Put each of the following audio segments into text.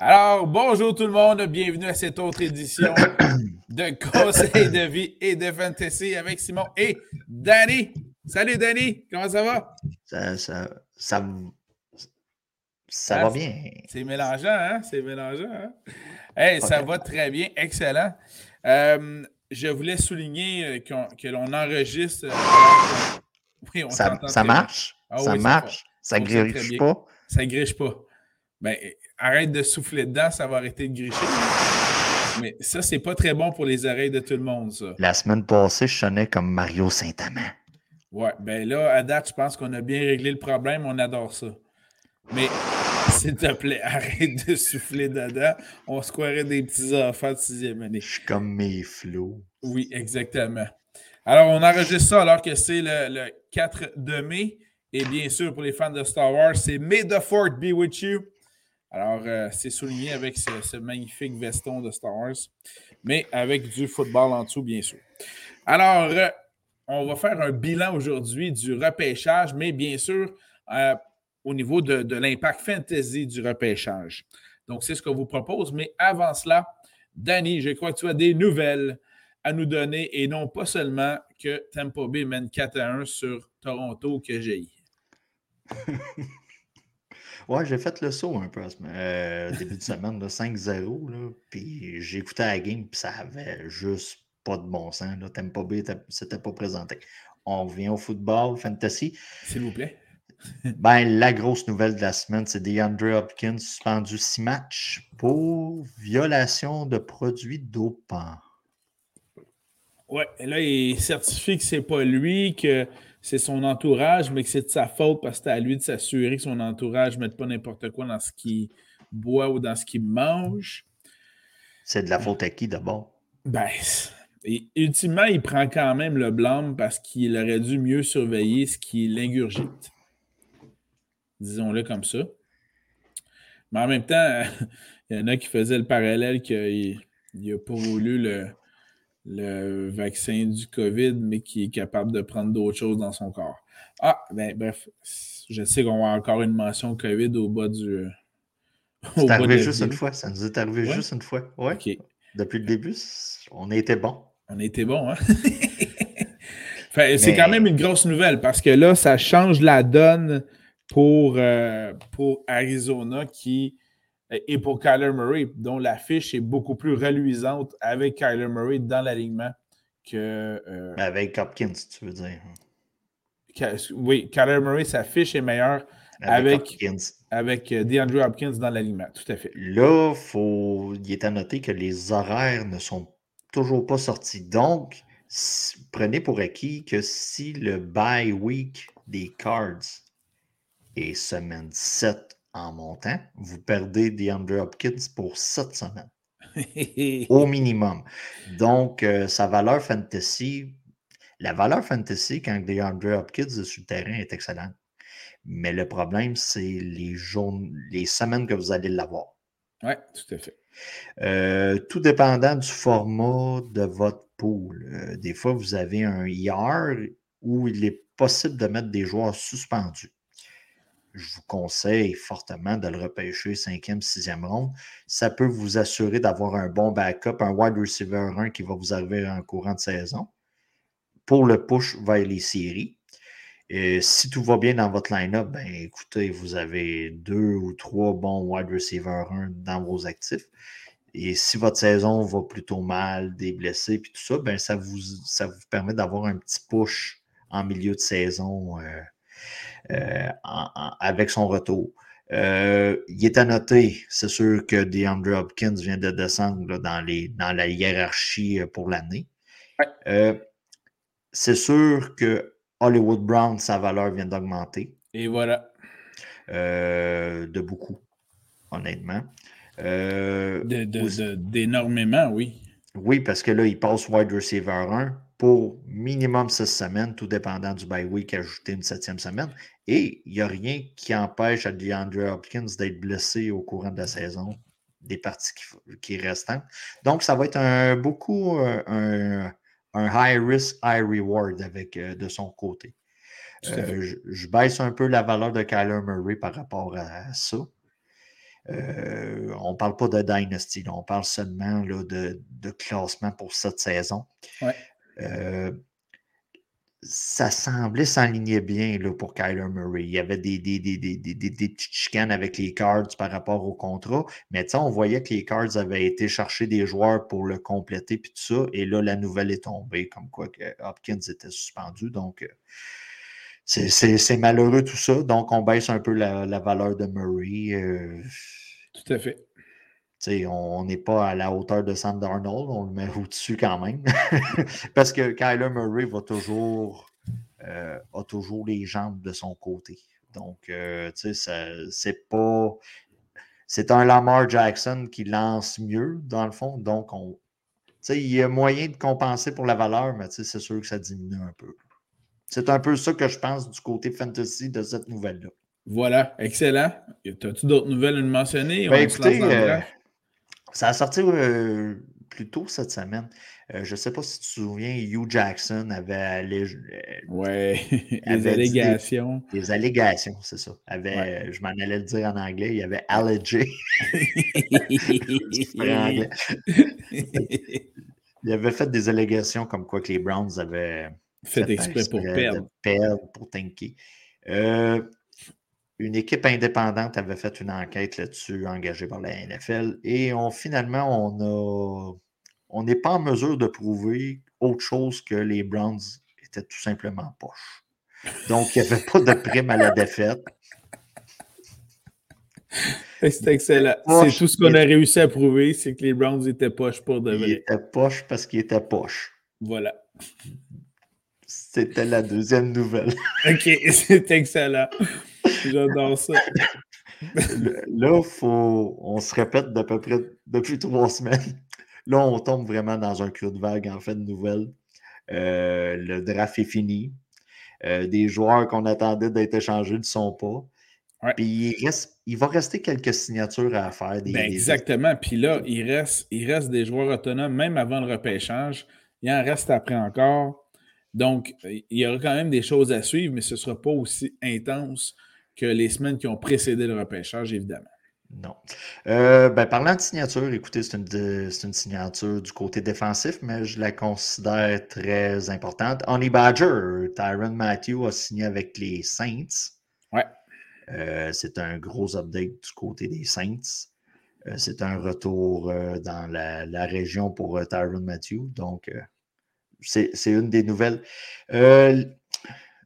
Alors, bonjour tout le monde, bienvenue à cette autre édition de Conseil de vie et de fantasy avec Simon et Danny. Salut Danny, comment ça va? Ça, ça, ça, ça ah, va bien. C'est mélangeant, hein? C'est mélangeant, hein? Hey, ça va très bien, excellent. Euh, je voulais souligner euh, que l'on enregistre. Euh, oui, on ça, ça marche? Ah ça marche? Ça, ne griche pas? Ça griche pas. Ben, arrête de souffler dedans, ça va arrêter de gricher. Mais ça, c'est pas très bon pour les oreilles de tout le monde, ça. La semaine passée, je sonnais comme Mario Saint-Amand. Ouais, ben là, à date, je pense qu'on a bien réglé le problème, on adore ça. Mais s'il te plaît, arrête de souffler dedans. On se croirait des petits enfants de sixième année. Je suis comme mes flots. Oui, exactement. Alors, on enregistre ça alors que c'est le, le 4 de mai. Et bien sûr, pour les fans de Star Wars, c'est May the Fourth be with you. Alors, euh, c'est souligné avec ce, magnifique veston de Star Wars, mais avec du football en dessous, bien sûr. Alors, euh, on va faire un bilan aujourd'hui du repêchage, mais bien sûr, euh, au niveau de, l'impact fantasy du repêchage. Donc, c'est ce qu'on vous propose. Mais avant cela, Danny, je crois que tu as des nouvelles à nous donner et non pas seulement que Tampa Bay mène 4 à 1 sur Toronto que j'ai. Ouais, j'ai fait le saut un peu euh, début de semaine, 5-0. Puis j'ai écouté la game, puis ça avait juste pas de bon sens. Tempo B, c'était pas présenté. On revient au football, fantasy. S'il vous plaît. ben, la grosse nouvelle de la semaine, c'est DeAndre Hopkins suspendu six matchs pour violation de produits dopants. Ouais, là, il certifie que c'est pas lui, que c'est son entourage, mais que c'est de sa faute parce que c'est à lui de s'assurer que son entourage ne mette pas n'importe quoi dans ce qu'il boit ou dans ce qu'il mange. C'est de la faute à qui d'abord? Ben, et ultimement, il prend quand même le blâme parce qu'il aurait dû mieux surveiller ce qu'il ingurgite. Disons-le comme ça. Mais en même temps, il y en a qui faisaient le parallèle qu'il n'a pas voulu le, le vaccin du COVID, mais qui est capable de prendre d'autres choses dans son corps. Ah, ben bref, je sais qu'on va encore une mention COVID au bas du. C'est arrivé juste une fois. Ça nous est arrivé juste une fois. Ouais. Depuis le début, on a été bon. On a été bon, hein? C'est quand même une grosse nouvelle parce que là, ça change la donne pour, euh, pour Arizona qui et pour Kyler Murray, dont l'affiche est beaucoup plus reluisante avec Kyler Murray dans l'alignement que. Euh, avec Hopkins, tu veux dire. Oui, Kyler Murray, sa fiche est meilleure avec, avec, euh, DeAndre Hopkins dans l'alignement, tout à fait. Là, faut, il est à noter que les horaires ne sont toujours pas sortis. Donc, prenez pour acquis que si le bye week des Cards est semaine 7 en montant, vous perdez DeAndre Hopkins pour 7 semaines. au minimum. Donc, euh, sa valeur fantasy, la valeur fantasy quand DeAndre Hopkins est sur le terrain est excellente. Mais le problème, c'est les, les semaines que vous allez l'avoir. Oui, tout à fait. Euh, tout dépendant du format de votre pool. Euh, des fois, vous avez un IR où il est possible de mettre des joueurs suspendus je vous conseille fortement de le repêcher 5e, 6e ronde. Ça peut vous assurer d'avoir un bon backup, un wide receiver 1 qui va vous arriver en courant de saison pour le push vers les séries. Si tout va bien dans votre line-up, ben, écoutez, vous avez deux ou trois bons wide receiver 1 dans vos actifs. Et si votre saison va plutôt mal, des blessés, et tout ça, ben, ça, vous, ça vous permet d'avoir un petit push en milieu de saison. Euh, euh, avec son retour. Euh, il est à noter, c'est sûr que DeAndre Hopkins vient de descendre dans, les, dans la hiérarchie euh, pour l'année. c'est sûr que Hollywood Brown, sa valeur vient d'augmenter. Et voilà. de beaucoup, honnêtement. D'énormément, oui. Oui, parce que là, il passe wide receiver 1 pour minimum six semaines, tout dépendant du bye week, ajouter une septième semaine. Et il n'y a rien qui empêche à DeAndre Hopkins d'être blessé au courant de la saison, des parties qui, restent. Donc, ça va être un, beaucoup euh, un, high risk, high reward avec, euh, de son côté. Euh, je, baisse un peu la valeur de Kyler Murray par rapport à ça. Euh, on ne parle pas de Dynasty, on parle seulement de, classement pour cette saison. Euh, ça semblait s'aligner bien là, pour Kyler Murray. Il y avait des, des, petites chicanes avec les Cards par rapport au contrat, mais on voyait que les Cards avaient été chercher des joueurs pour le compléter puis tout ça, et là, la nouvelle est tombée, comme quoi que Hopkins était suspendu. Donc, euh, c'est malheureux tout ça. Donc, on baisse un peu la, valeur de Murray. Euh, tout à fait. On n'est pas à la hauteur de Sam Darnold, on le met au-dessus quand même. Parce que Kyler Murray va toujours, euh, a toujours les jambes de son côté. Donc, euh, tu sais, c'est pas. C'est un Lamar Jackson qui lance mieux, dans le fond. Donc, on, il y a moyen de compenser pour la valeur, mais c'est sûr que ça diminue un peu. C'est un peu ça que je pense du côté fantasy de cette nouvelle-là. Voilà, excellent. As-tu d'autres nouvelles à nous mentionner? Ben, écoutez, euh, ça a sorti euh, plus tôt cette semaine. Euh, je ne sais pas si tu te souviens, Hugh Jackson avait allé. ouais, les allégations. Des, allégations, c'est ça. Avait, Je m'en allais le dire en anglais, il y avait allegé. il avait fait des allégations comme quoi que les Browns avaient fait, exprès, pour perdre. pour tanker. Une équipe indépendante avait fait une enquête là-dessus, engagée par la NFL, et on, finalement, on a on n'est pas en mesure de prouver autre chose que les Browns étaient tout simplement poches. Donc, il n'y avait pas de prime à la défaite. C'est excellent. C'est tout ce qu'on a réussi à prouver, c'est que les Browns étaient poches pour de vrai. Ils étaient poches parce qu'ils étaient poches. Voilà. C'était la deuxième nouvelle. OK, c'est excellent. J'adore ça. Là, faut, on se répète d'à peu près depuis trois semaines. Là, on tombe vraiment dans un creux de vague en fait de nouvelles. Euh, le draft est fini. Euh, des joueurs qu'on attendait d'être échangés ne sont pas. Puis il, reste, il va rester quelques signatures à faire. Ben, exactement. Puis là, il reste, il reste des joueurs autonomes, même avant le repêchage. Il en reste après encore. Donc, il y aura quand même des choses à suivre, mais ce ne sera pas aussi intense que les semaines qui ont précédé le repêchage, évidemment. Non. Euh, ben, parlant de signature, écoutez, c'est une, une, signature du côté défensif, mais je la considère très importante. Honey Badger, Tyron Matthew a signé avec les Saints. Ouais. Euh, c'est un gros update du côté des Saints. Euh, c'est un retour dans la, la, région pour Tyron Matthew. Donc, c'est une des nouvelles.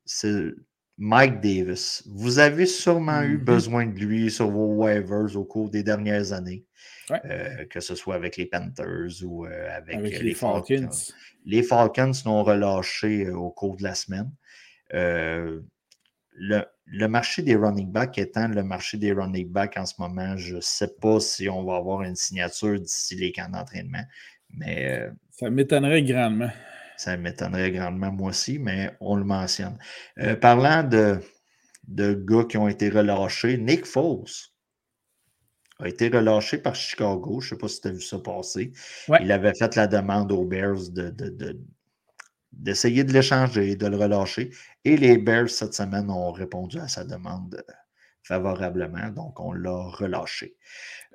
c'est Mike Davis. Vous avez sûrement eu mm-hmm. besoin de lui sur vos waivers au cours des dernières années, euh, que ce soit avec les Panthers ou euh, avec, les, Falcons. Les Falcons l'ont relâché euh, au cours de la semaine. Le, le, marché des running backs étant le marché des running backs en ce moment, je ne sais pas si on va avoir une signature d'ici les camps d'entraînement, mais... Ça m'étonnerait grandement. Ça m'étonnerait grandement, moi aussi, mais on le mentionne. Euh, parlant de, de gars qui ont été relâchés, Nick Foles a été relâché par Chicago. Je ne sais pas si tu as vu ça passer. Il avait fait la demande aux Bears de, d'essayer de, l'échanger, de le relâcher. Et les Bears, cette semaine, ont répondu à sa demande favorablement. Donc, on l'a relâché.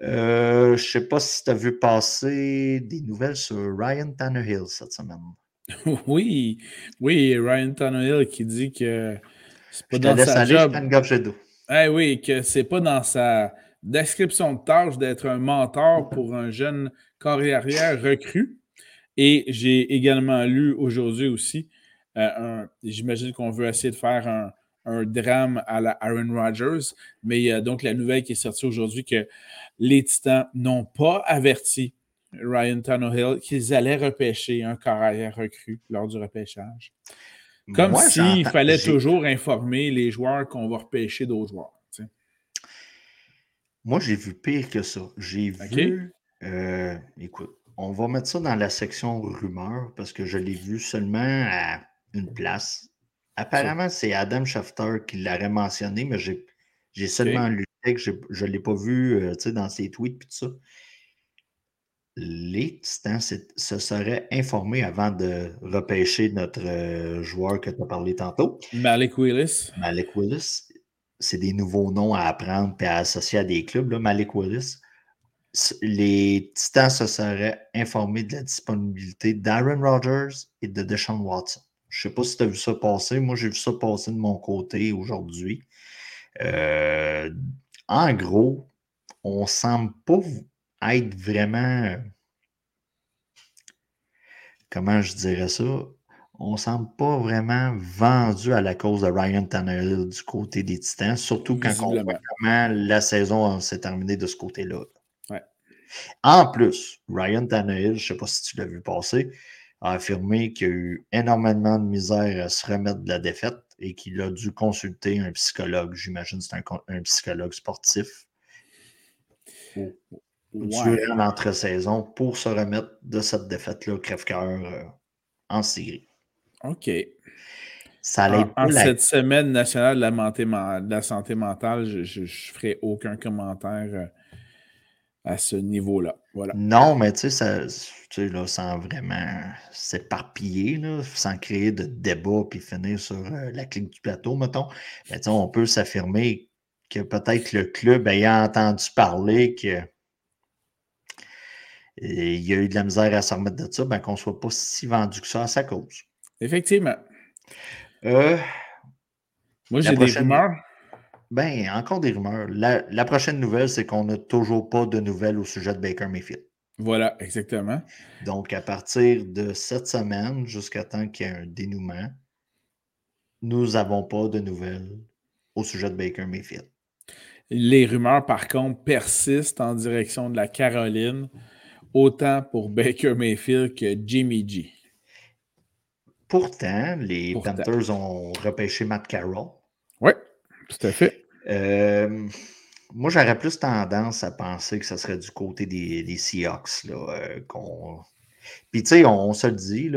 Euh, je ne sais pas si tu as vu passer des nouvelles sur Ryan Tannehill cette semaine. Oui, oui, Ryan Tannehill qui dit que c'est pas dans sa job. Eh oui, que c'est pas dans sa description de tâche d'être un mentor pour un jeune carrière recru. Et j'ai également lu aujourd'hui aussi, euh, j'imagine qu'on veut essayer de faire un, drame à la Aaron Rodgers, mais il y a donc la nouvelle qui est sortie aujourd'hui que les Titans n'ont pas averti Ryan Tannehill qu'ils allaient repêcher un carrière recru lors du repêchage. Comme s'il fallait toujours informer les joueurs qu'on va repêcher d'autres joueurs. Moi, j'ai vu pire que ça. J'ai vu. Euh, écoute, on va mettre ça dans la section rumeurs parce que je l'ai vu seulement à une place. Apparemment, c'est Adam Schefter qui l'aurait mentionné, mais j'ai seulement lu que je ne l'ai pas vu euh, dans ses tweets et tout ça les Titans se seraient informés avant de repêcher notre euh, joueur que tu as parlé tantôt. Malik Willis. Malik Willis. c'est des nouveaux noms à apprendre et à associer à des clubs. Là, Malik Willis, les Titans se seraient informés de la disponibilité d'Aaron Rodgers et de Deshaun Watson. Je ne sais pas si tu as vu ça passer. Moi, j'ai vu ça passer de mon côté aujourd'hui. Euh, en gros, on ne semble pas être vraiment. Comment je dirais ça? On ne semble pas vraiment vendu à la cause de Ryan Tannehill du côté des Titans, surtout quand on voit comment la saison s'est terminée de ce côté-là. En plus, Ryan Tannehill, je ne sais pas si tu l'as vu passer, a affirmé qu'il a eu énormément de misère à se remettre de la défaite et qu'il a dû consulter un psychologue. J'imagine que c'est un, psychologue sportif. Durant l'entre-saison pour se remettre de cette défaite-là, crève-cœur euh, en série. OK. Ça en, cette semaine nationale de la, de la santé mentale, je ne ferai aucun commentaire euh, à ce niveau-là. Voilà. Non, mais tu sais, là, sans vraiment s'éparpiller, sans créer de débat puis finir sur euh, la clique du plateau, mettons, mais on peut s'affirmer que peut-être le club ayant entendu parler que il y a eu de la misère à se remettre de ça, ben, qu'on ne soit pas si vendu que ça à sa cause. Effectivement. Euh, Moi, j'ai des rumeurs. Ben, encore des rumeurs. La, prochaine nouvelle, c'est qu'on n'a toujours pas de nouvelles au sujet de Baker Mayfield. Voilà, exactement. Donc, à partir de cette semaine, jusqu'à temps qu'il y ait un dénouement, nous n'avons pas de nouvelles au sujet de Baker Mayfield. Les rumeurs, par contre, persistent en direction de la Caroline, autant pour Baker Mayfield que Jimmy G. Pourtant, les Panthers ont repêché Matt Carroll. Oui, tout à fait. Euh, moi, j'aurais plus tendance à penser que ce serait du côté des, Seahawks. Là, euh, Puis, tu sais, on, se le dit,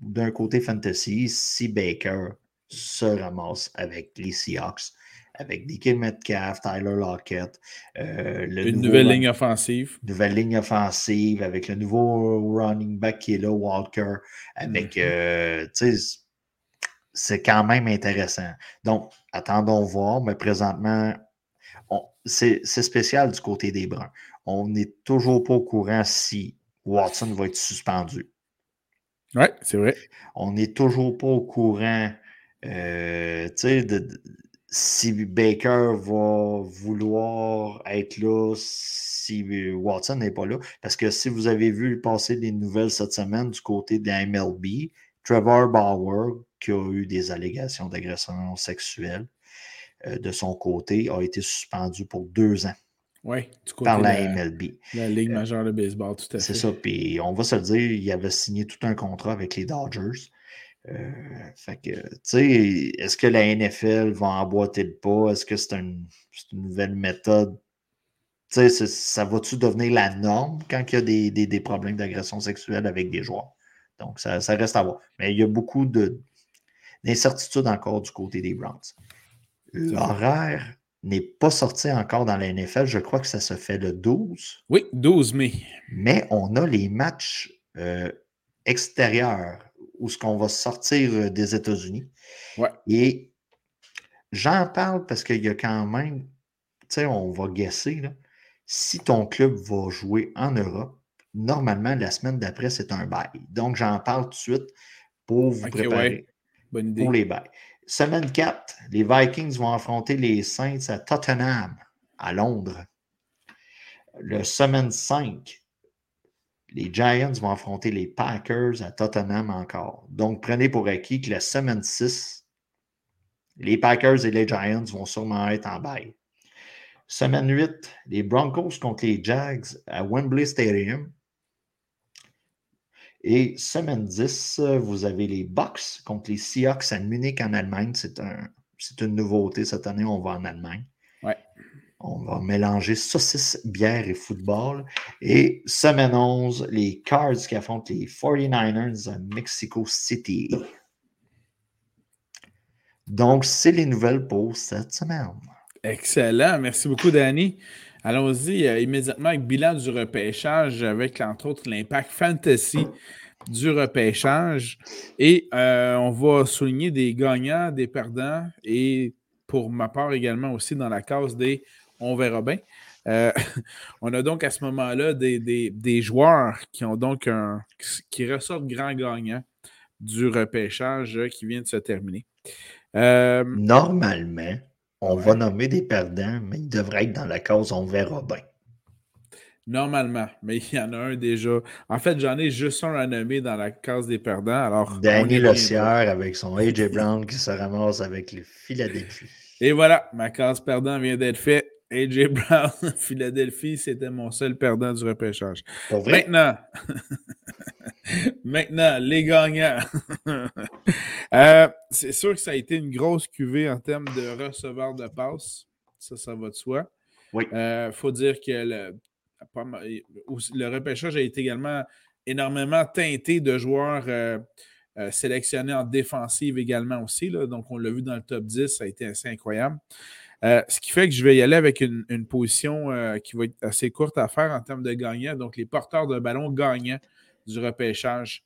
d'un côté fantasy, si Baker se ramasse avec les Seahawks, avec DK Metcalf, Tyler Lockett, euh, une nouvelle ligne offensive. Nouvelle ligne offensive, avec le nouveau running back qui est là, Walker, avec, tu sais, c'est quand même intéressant. Donc, attendons voir, mais présentement, c'est spécial du côté des Bruns. On n'est toujours pas au courant si Watson va être suspendu. Oui, c'est vrai. On n'est toujours pas au courant euh, si Baker va vouloir être là, si Watson n'est pas là. Parce que si vous avez vu passer des nouvelles cette semaine du côté de la MLB, Trevor Bauer, qui a eu des allégations d'agression sexuelle euh, de son côté, a été suspendu pour deux ans. Oui, par la, MLB. La Ligue euh, majeure de baseball, tout à fait. C'est ça. Puis on va se le dire, il avait signé tout un contrat avec les Dodgers. Euh, fait que, tu sais, est-ce que la NFL va emboîter le pas? Est-ce que c'est une, nouvelle méthode? Tu sais, ça va-tu devenir la norme quand il y a des, des problèmes d'agression sexuelle avec des joueurs? Donc, ça, reste à voir. Mais il y a beaucoup d'incertitudes encore du côté des Browns. L'horaire n'est pas sorti encore dans la NFL. Je crois que ça se fait le 12. Oui, 12 mai. Mais on a les matchs euh, extérieurs où ce qu'on va sortir euh, des États-Unis. Ouais. Et j'en parle parce qu'il y a quand même, tu sais, on va guesser, là, si ton club va jouer en Europe, normalement, la semaine d'après, c'est un bail. Donc, j'en parle tout de suite pour vous préparer pour les bails. Semaine 4, les Vikings vont affronter les Saints à Tottenham, à Londres. Le semaine 5, les Giants vont affronter les Packers à Tottenham encore. Donc, prenez pour acquis que la semaine 6, les Packers et les Giants vont sûrement être en bail. Semaine 8, les Broncos contre les Jags à Wembley Stadium. Et semaine 10, vous avez les Bucks contre les Seahawks à Munich en Allemagne. C'est un, une nouveauté cette année, on va en Allemagne. On va mélanger saucisse, bière et football. Et semaine 11, les Cards qui affrontent les 49ers à Mexico City. Donc, c'est les nouvelles pour cette semaine. Excellent. Merci beaucoup, Danny. Allons-y euh, immédiatement avec bilan du repêchage, avec entre autres l'impact fantasy du repêchage. Et euh, on va souligner des gagnants, des perdants et pour ma part également aussi dans la case des on verra bien. Euh, on a donc à ce moment-là des, joueurs qui ont donc un, qui ressortent grand gagnant du repêchage qui vient de se terminer. Euh, Normalement, on va nommer des perdants, mais ils devraient être dans la case on verra bien. Normalement, mais il y en a un déjà. En fait, j'en ai juste un à nommer dans la case des perdants. Alors, Danny Lossière avec son AJ Brown qui se ramasse avec les Philadelphie. Et voilà, ma case perdant vient d'être faite. AJ Brown, Philadelphie, c'était mon seul perdant du repêchage. Maintenant, maintenant, les gagnants. Euh, c'est sûr que ça a été une grosse cuvée en termes de receveurs de passe. Ça, ça va de soi. Il euh, faut dire que le, le, repêchage a été également énormément teinté de joueurs euh, sélectionnés en défensive également aussi. Là. Donc, on l'a vu dans le top 10, ça a été assez incroyable. Euh, ce qui fait que je vais y aller avec une, position euh, qui va être assez courte à faire en termes de gagnants. Donc, les porteurs de ballon gagnants du repêchage.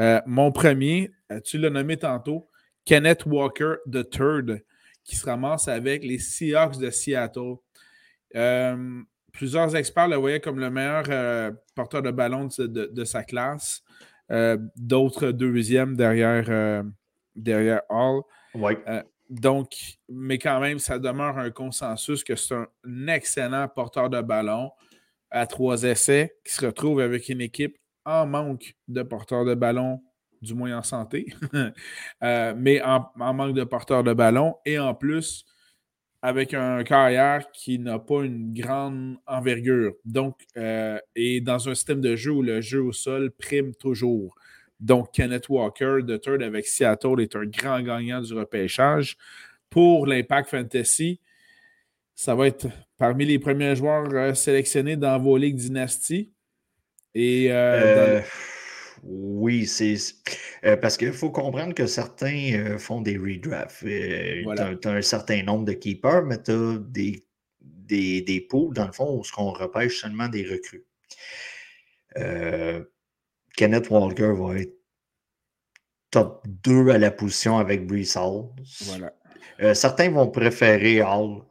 Euh, mon premier, tu l'as nommé tantôt, Kenneth Walker III, qui se ramasse avec les Seahawks de Seattle. plusieurs experts le voyaient comme le meilleur porteur de ballon de, sa classe. D'autres deuxièmes derrière, derrière Hall. Ouais. Donc, mais quand même, ça demeure un consensus que c'est un excellent porteur de ballon à trois essais qui se retrouve avec une équipe en manque de porteurs de ballon, du moins en santé, euh, mais en, manque de porteurs de ballon et en plus avec un carrière qui n'a pas une grande envergure. Donc, euh, et dans un système de jeu où le jeu au sol prime toujours. Donc, Kenneth Walker de third avec Seattle est un grand gagnant du repêchage. Pour l'Impact Fantasy, ça va être parmi les premiers joueurs euh, sélectionnés dans vos ligues dynastie. Et euh, euh, Oui, c'est parce qu'il faut comprendre que certains font des redrafts. Tu as, un certain nombre de keepers, mais tu as des, des, des pools, dans le fond, où on repêche seulement des recrues. Kenneth Walker va être top 2 à la position avec Brees Hall. Voilà. Euh, certains vont préférer Hall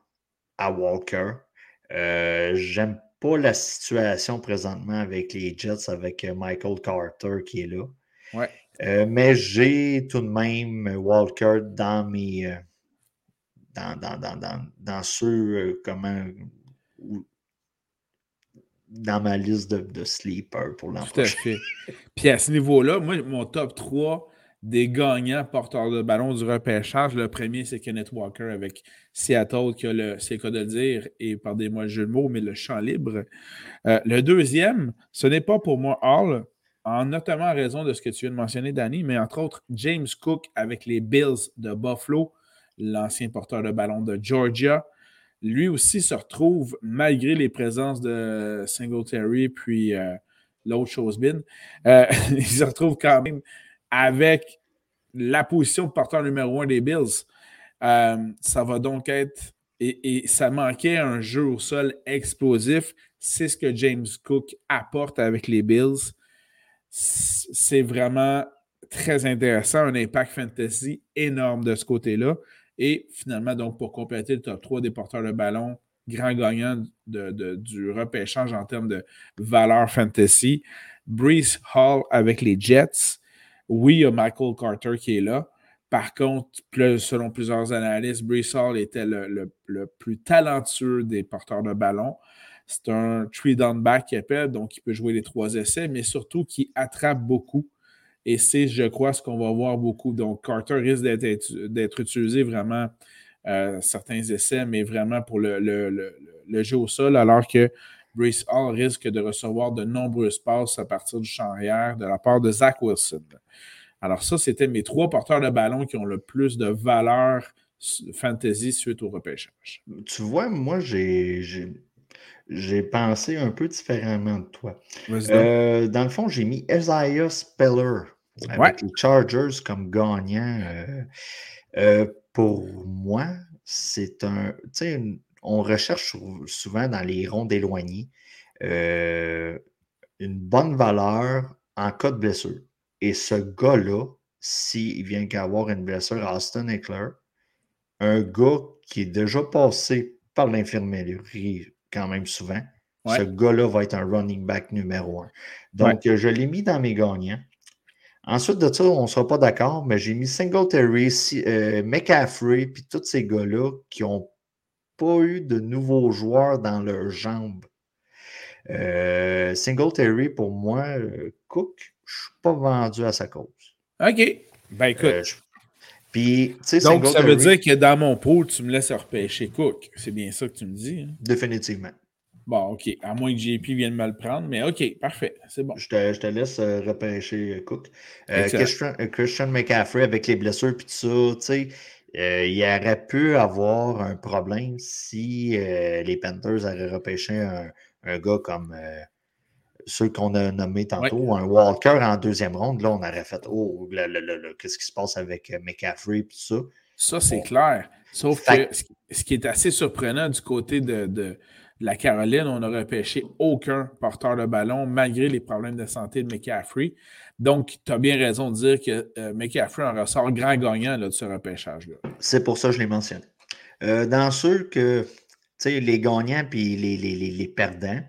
à Walker. Euh, j'aime pas la situation présentement avec les Jets, avec euh, Michael Carter qui est là. Ouais. mais j'ai tout de même Walker dans mes. dans, dans, dans, dans, dans ceux comment dans ma liste de, de sleeper pour l'an prochain. Puis à ce niveau-là, moi, mon top 3 des gagnants porteurs de ballon du repêchage, le premier, c'est Kenneth Walker avec Seattle, qui a le, c'est cas de dire, et pardonnez-moi le jeu de mots, mais le champ libre. Euh, le deuxième, ce n'est pas pour moi Hall, en notamment raison de ce que tu viens de mentionner, Danny, mais entre autres, James Cook avec les Bills de Buffalo, l'ancien porteur de ballon de Georgia lui aussi se retrouve, malgré les présences de Singletary puis euh, l'autre chose bin, euh, il se retrouve quand même avec la position de porteur numéro un des Bills. Euh, ça va donc être. Et, ça manquait un jeu au sol explosif. C'est ce que James Cook apporte avec les Bills. C'est vraiment très intéressant, un impact fantasy énorme de ce côté-là. Et finalement, donc, pour compléter le top 3 des porteurs de ballon, grand gagnant du repêchage en termes de valeur fantasy, Brees Hall avec les Jets. Oui, il y a Michael Carter qui est là. Par contre, selon plusieurs analystes, Brees Hall était le, plus talentueux des porteurs de ballon. C'est un three down back qui appelle, donc il peut jouer les trois essais, mais surtout qui attrape beaucoup. Et c'est, je crois, ce qu'on va voir beaucoup. Donc, Carter risque d'être utilisé vraiment euh, certains essais, mais vraiment pour le, jeu au sol, alors que Brace Hall risque de recevoir de nombreuses passes à partir du champ arrière de la part de Zach Wilson. Alors, ça, c'était mes trois porteurs de ballon qui ont le plus de valeur fantasy suite au repêchage. Tu vois, moi, j'ai j'ai pensé un peu différemment de toi. Euh, dans le fond, j'ai mis Isaiah Speller avec les Chargers comme gagnant, euh, euh, pour moi, c'est un. On recherche souvent dans les rondes éloignées euh, une bonne valeur en cas de blessure. Et ce gars-là, s'il vient qu'avoir une blessure à Austin Eckler, un gars qui est déjà passé par l'infirmerie quand même souvent. Ce gars-là va être un running back numéro un. Donc, je l'ai mis dans mes gagnants. Ensuite de ça, on ne sera pas d'accord, mais j'ai mis Singletary, euh, McCaffrey, puis tous ces gars-là qui n'ont pas eu de nouveaux joueurs dans leurs jambes. Euh, Singletary, pour moi, euh, Cook, je ne suis pas vendu à sa cause. OK. Ben écoute. Euh, puis, Donc, ça veut dire que dans mon pot, tu me laisses repêcher Cook. C'est bien ça que tu me dis. Hein? Définitivement. Bon, OK. À moins que JP vienne me le prendre, mais OK, parfait. C'est bon. Je te, je te laisse repêcher Cook. Christian, Christian, McCaffrey avec les blessures puis tout ça, tu sais. Euh, il aurait pu avoir un problème si euh, les Panthers avaient repêché un, gars comme euh, ceux qu'on a nommés tantôt, un Walker en deuxième ronde. Là, on aurait fait Oh, qu'est-ce qui se passe avec McCaffrey et tout ça? Ça, c'est clair. Sauf que ce qui est assez surprenant du côté de, la Caroline, on n'a repêché aucun porteur de ballon malgré les problèmes de santé de McCaffrey. Donc, tu as bien raison de dire que euh, McCaffrey en ressort grand gagnant de ce repêchage-là. C'est pour ça que je l'ai mentionné. Euh, dans ceux que, tu sais, les gagnants puis les, perdants,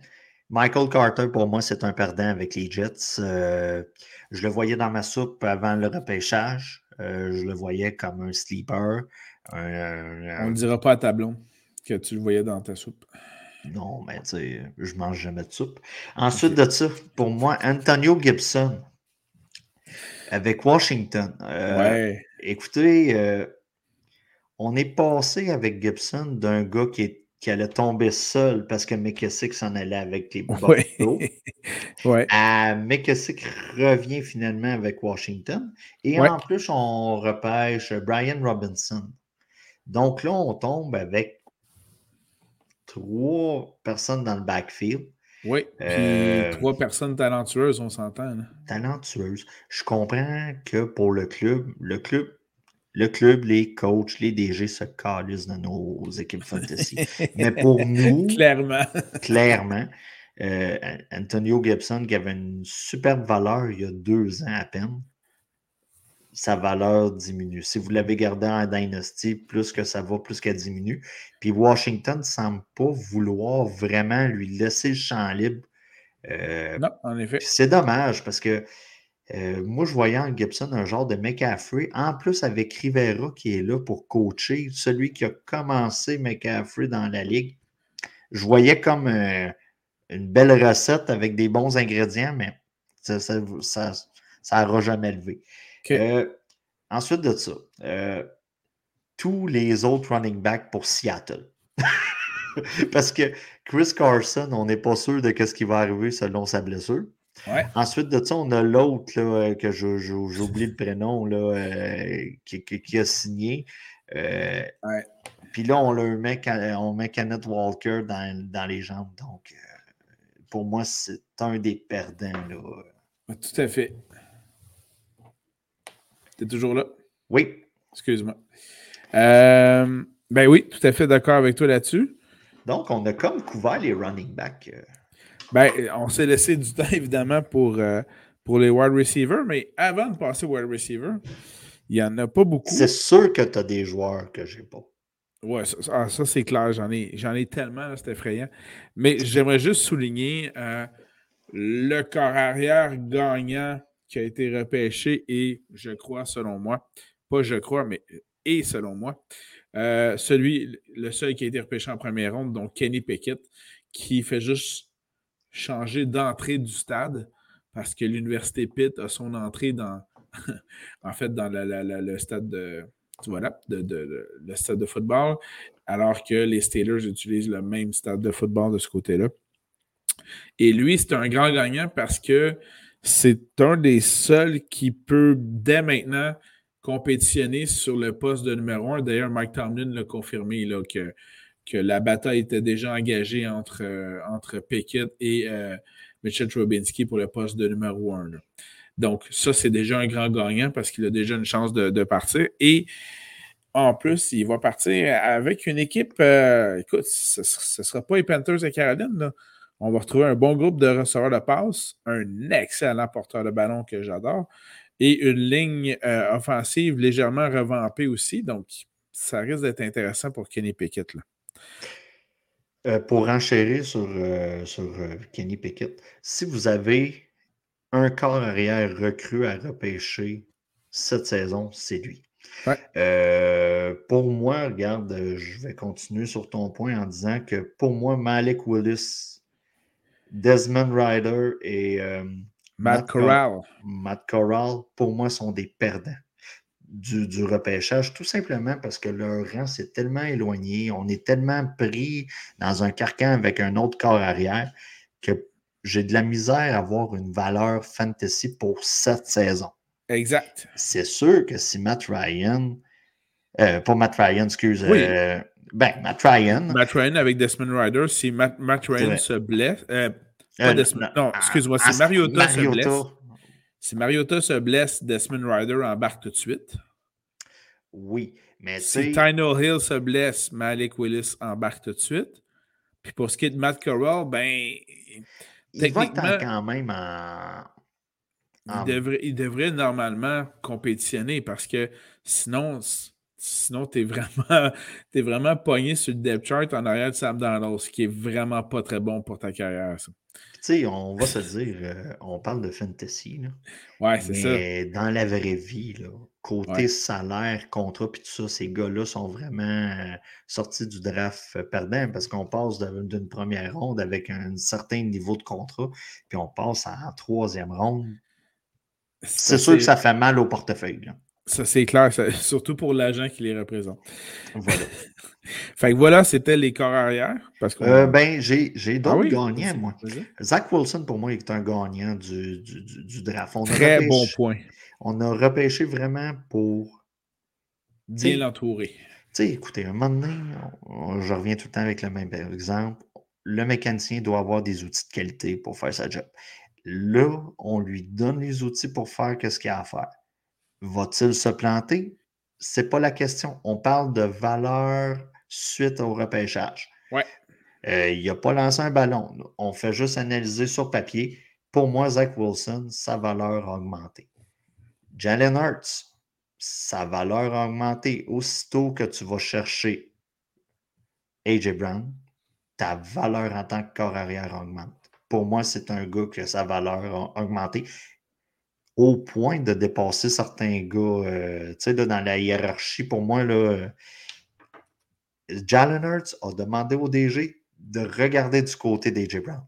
Michael Carter, pour moi, c'est un perdant avec les Jets. Euh, je le voyais dans ma soupe avant le repêchage. je le voyais comme un sleeper. On ne dira pas à Tablon que tu le voyais dans ta soupe. Non, mais tu sais, je mange jamais de soupe. Ensuite de ça, pour moi, Antonio Gibson avec Washington. Euh, écoutez, euh, on est passé avec Gibson d'un gars qui, allait tomber seul parce que McKessick s'en allait avec les Buffalo. ouais. à McKessick revient finalement avec Washington. Et en plus, on repêche Brian Robinson. Donc là, on tombe avec trois personnes dans le backfield. Oui, puis euh, trois personnes talentueuses, on s'entend. Talentueuses. Je comprends que pour le club, le club, le club, les coachs, les DG se calissent dans nos équipes fantasy. Mais pour nous, clairement, clairement euh, Antonio Gibson, qui avait une superbe valeur il y a deux ans à peine, sa valeur diminue. Si vous l'avez gardé en Dynasty, plus que ça va, plus qu'elle diminue. Puis Washington ne semble pas vouloir vraiment lui laisser le champ libre. Euh, non, en effet. C'est dommage parce que euh, moi, je voyais en Gibson un genre de McCaffrey, en plus avec Rivera qui est là pour coacher, celui qui a commencé McCaffrey dans la ligue. Je voyais comme euh, une belle recette avec des bons ingrédients, mais ça n'aura ça, ça, jamais levé. Euh, ensuite de ça, euh, tous les autres running backs pour Seattle. Parce que Chris Carson, on n'est pas sûr de ce qui va arriver selon sa blessure. Ensuite de ça, on a l'autre euh, que j'oublie le prénom là, qui, a signé. Puis là, on, le met, on met Kenneth Walker dans, les jambes. Donc, pour moi, c'est un des perdants. Là. Tout à fait. Tu es toujours là? Oui. Excuse-moi. Euh, ben oui, tout à fait d'accord avec toi là-dessus. Donc, on a comme couvert les running backs. Euh. Ben, on s'est laissé du temps, évidemment, pour, euh, pour les wide receivers, mais avant de passer wide receivers, il n'y en a pas beaucoup. C'est sûr que tu as des joueurs que je n'ai pas. Oui, ça, ah, ça c'est clair. J'en ai, j'en ai tellement, c'est effrayant. Mais j'aimerais juste souligner le corps arrière gagnant qui a été repêché et, je crois, selon moi, pas je crois, mais et selon moi, euh, celui, le seul qui a été repêché en première ronde, donc Kenny Pickett, qui fait juste changer d'entrée du stade parce que l'Université Pitt a son entrée dans, en fait, dans le stade de, voilà, de, le stade de football, alors que les Steelers utilisent le même stade de football de ce côté-là. Et lui, c'est un grand gagnant parce que c'est un des seuls qui peut dès maintenant compétitionner sur le poste de numéro un. D'ailleurs, Mike Tomlin l'a confirmé là, que, que la bataille était déjà engagée entre, euh, Pickett et euh, Mitchell Trubisky pour le poste de numéro un. Donc, ça, c'est déjà un grand gagnant parce qu'il a déjà une chance de, partir. Et en plus, il va partir avec une équipe. Euh, écoute, ce ne sera pas les Panthers et Caroline. On va retrouver un bon groupe de receveurs de passe, un excellent porteur de ballon que j'adore, et une ligne euh, offensive légèrement revampée aussi. Donc, ça risque d'être intéressant pour Kenny Pickett. Là. Euh, pour enchérir sur, sur Kenny Pickett, si vous avez un corps arrière recru à repêcher cette saison, c'est lui. pour moi, regarde, je vais continuer sur ton point en disant que pour moi, Malik Willis, Desmond Ryder et Matt, Corral. Matt Corral, pour moi, sont des perdants du, repêchage, tout simplement parce que leur rang s'est tellement éloigné, on est tellement pris dans un carcan avec un autre corps arrière que j'ai de la misère à avoir une valeur fantasy pour cette saison. Exact. C'est sûr que si Matt Ryan, euh, pas Matt Ryan, excuse, euh, ben, Matt Ryan. Matt Ryan avec Desmond Ryder, si Matt, Ryan se blesse. Euh, non, excuse-moi, si Mariota, se blesse. Si Mariota se blesse, Desmond Ryder embarque tout de suite. Oui, mais si Tyno Hill se blesse, Malik Willis embarque tout de suite. Puis pour ce qui est de Matt Corral, ben. Il va être quand même en. Il, devrait, il devrait normalement compétitionner parce que sinon, sinon tu es vraiment, es vraiment pogné sur le depth chart en arrière de Sam Donald, ce qui est vraiment pas très bon pour ta carrière. Ça sais, on va se dire, euh, on parle de fantasy. Là. Ouais, c'est ça. Mais dans la vraie vie, là, côté salaire, contrat, puis tout ça, ces gars-là sont vraiment euh, sortis du draft perdant parce qu'on passe d'une première ronde avec un certain niveau de contrat, puis on passe en troisième ronde. C'est sûr que ça fait mal au portefeuille. Là. Ça, c'est clair, surtout pour l'agent qui les représente. Voilà. fait que voilà, c'était les corps arrière. Parce euh, ben, j'ai, ah d'autres gagnants, moi. Zach Wilson, pour moi, est un gagnant du, du, draft. Très bon point. On a repêché vraiment pour. Bien l'entourer. Tu sais, écoutez, un moment donné, je reviens tout le temps avec le même exemple. Le mécanicien doit avoir des outils de qualité pour faire sa job. Là, on lui donne les outils pour faire ce qu'il a à faire. Va-t-il se planter? Ce n'est pas la question. On parle de valeur suite au repêchage. Ouais. Euh, il n'a pas lancé un ballon. On fait juste analyser sur papier. Pour moi, Zach Wilson, sa valeur a augmenté. Jalen Hurts, sa valeur a augmenté. Aussitôt que tu vas chercher AJ Brown, ta valeur en tant que corps arrière augmente. Pour moi, c'est un gars que sa valeur a augmenté au point de dépasser certains gars. Euh, tu sais, dans la hiérarchie, pour moi, là, euh, Jalen Hurts a demandé au DG de regarder du côté d'AJ Brown.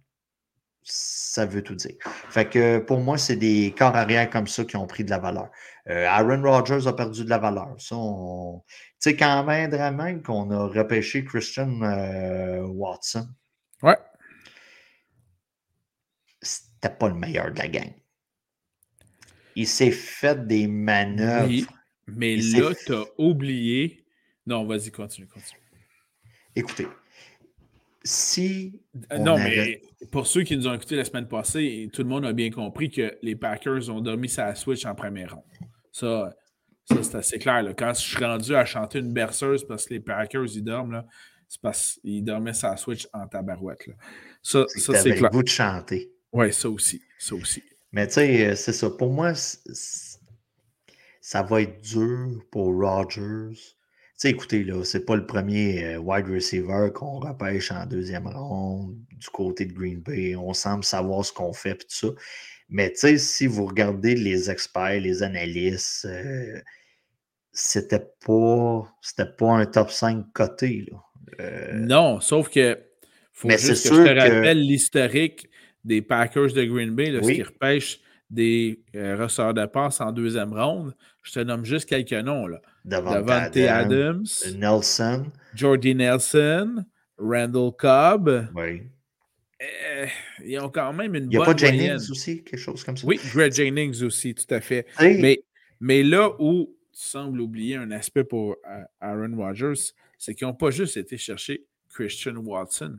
Ça veut tout dire. Fait que pour moi, c'est des corps arrière comme ça qui ont pris de la valeur. Euh, Aaron Rodgers a perdu de la valeur. Ça, Tu sais, quand même, même qu'on a repêché Christian Watson. Ouais. C'était pas le meilleur de la gang il s'est fait des manœuvres. Oui, mais là, tu as oublié. Non, vas-y, continue, continue. Écoutez, si. Euh, non, mais pour ceux qui nous ont écoutés la semaine passée, tout le monde a bien compris que les Packers ont dormi sa Switch en premier rang. Ça, ça c'est assez clair. Quand je suis rendu à chanter une berceuse parce que les Packers, ils dorment, c'est parce qu'ils dormaient sa Switch en tabarouette. Là. Ça, ça c'est clair. vous de chanter. Oui, ça aussi. Ça aussi. Mais tu sais, euh, c'est ça. Pour moi, ça va être dur pour Rodgers. Tu sais, écoutez, là, c'est pas le premier euh, wide receiver qu'on repêche en deuxième ronde du côté de Green Bay. On semble savoir ce qu'on fait et tout ça. Mais tu sais, si vous regardez les experts, les analystes, euh, c'était pas c'était pas un top 5 coté. Là. non, sauf que faut juste que je te rappelle l'historique des Packers de Green Bay, lorsqu'ils repêchent des euh, ressorts de passe en deuxième ronde, je te nomme juste quelques noms. Là. Davante Adams, Nelson, Jordy Nelson, Randall Cobb. Oui. Euh, ils ont quand même une bonne Il n'y a pas Jennings aussi, quelque chose comme ça? Oui, Greg Jennings aussi, tout à fait. Mais, mais là où tu sembles oublier un aspect pour euh, Aaron Rodgers, c'est qu'ils n'ont pas juste été chercher Christian Watson.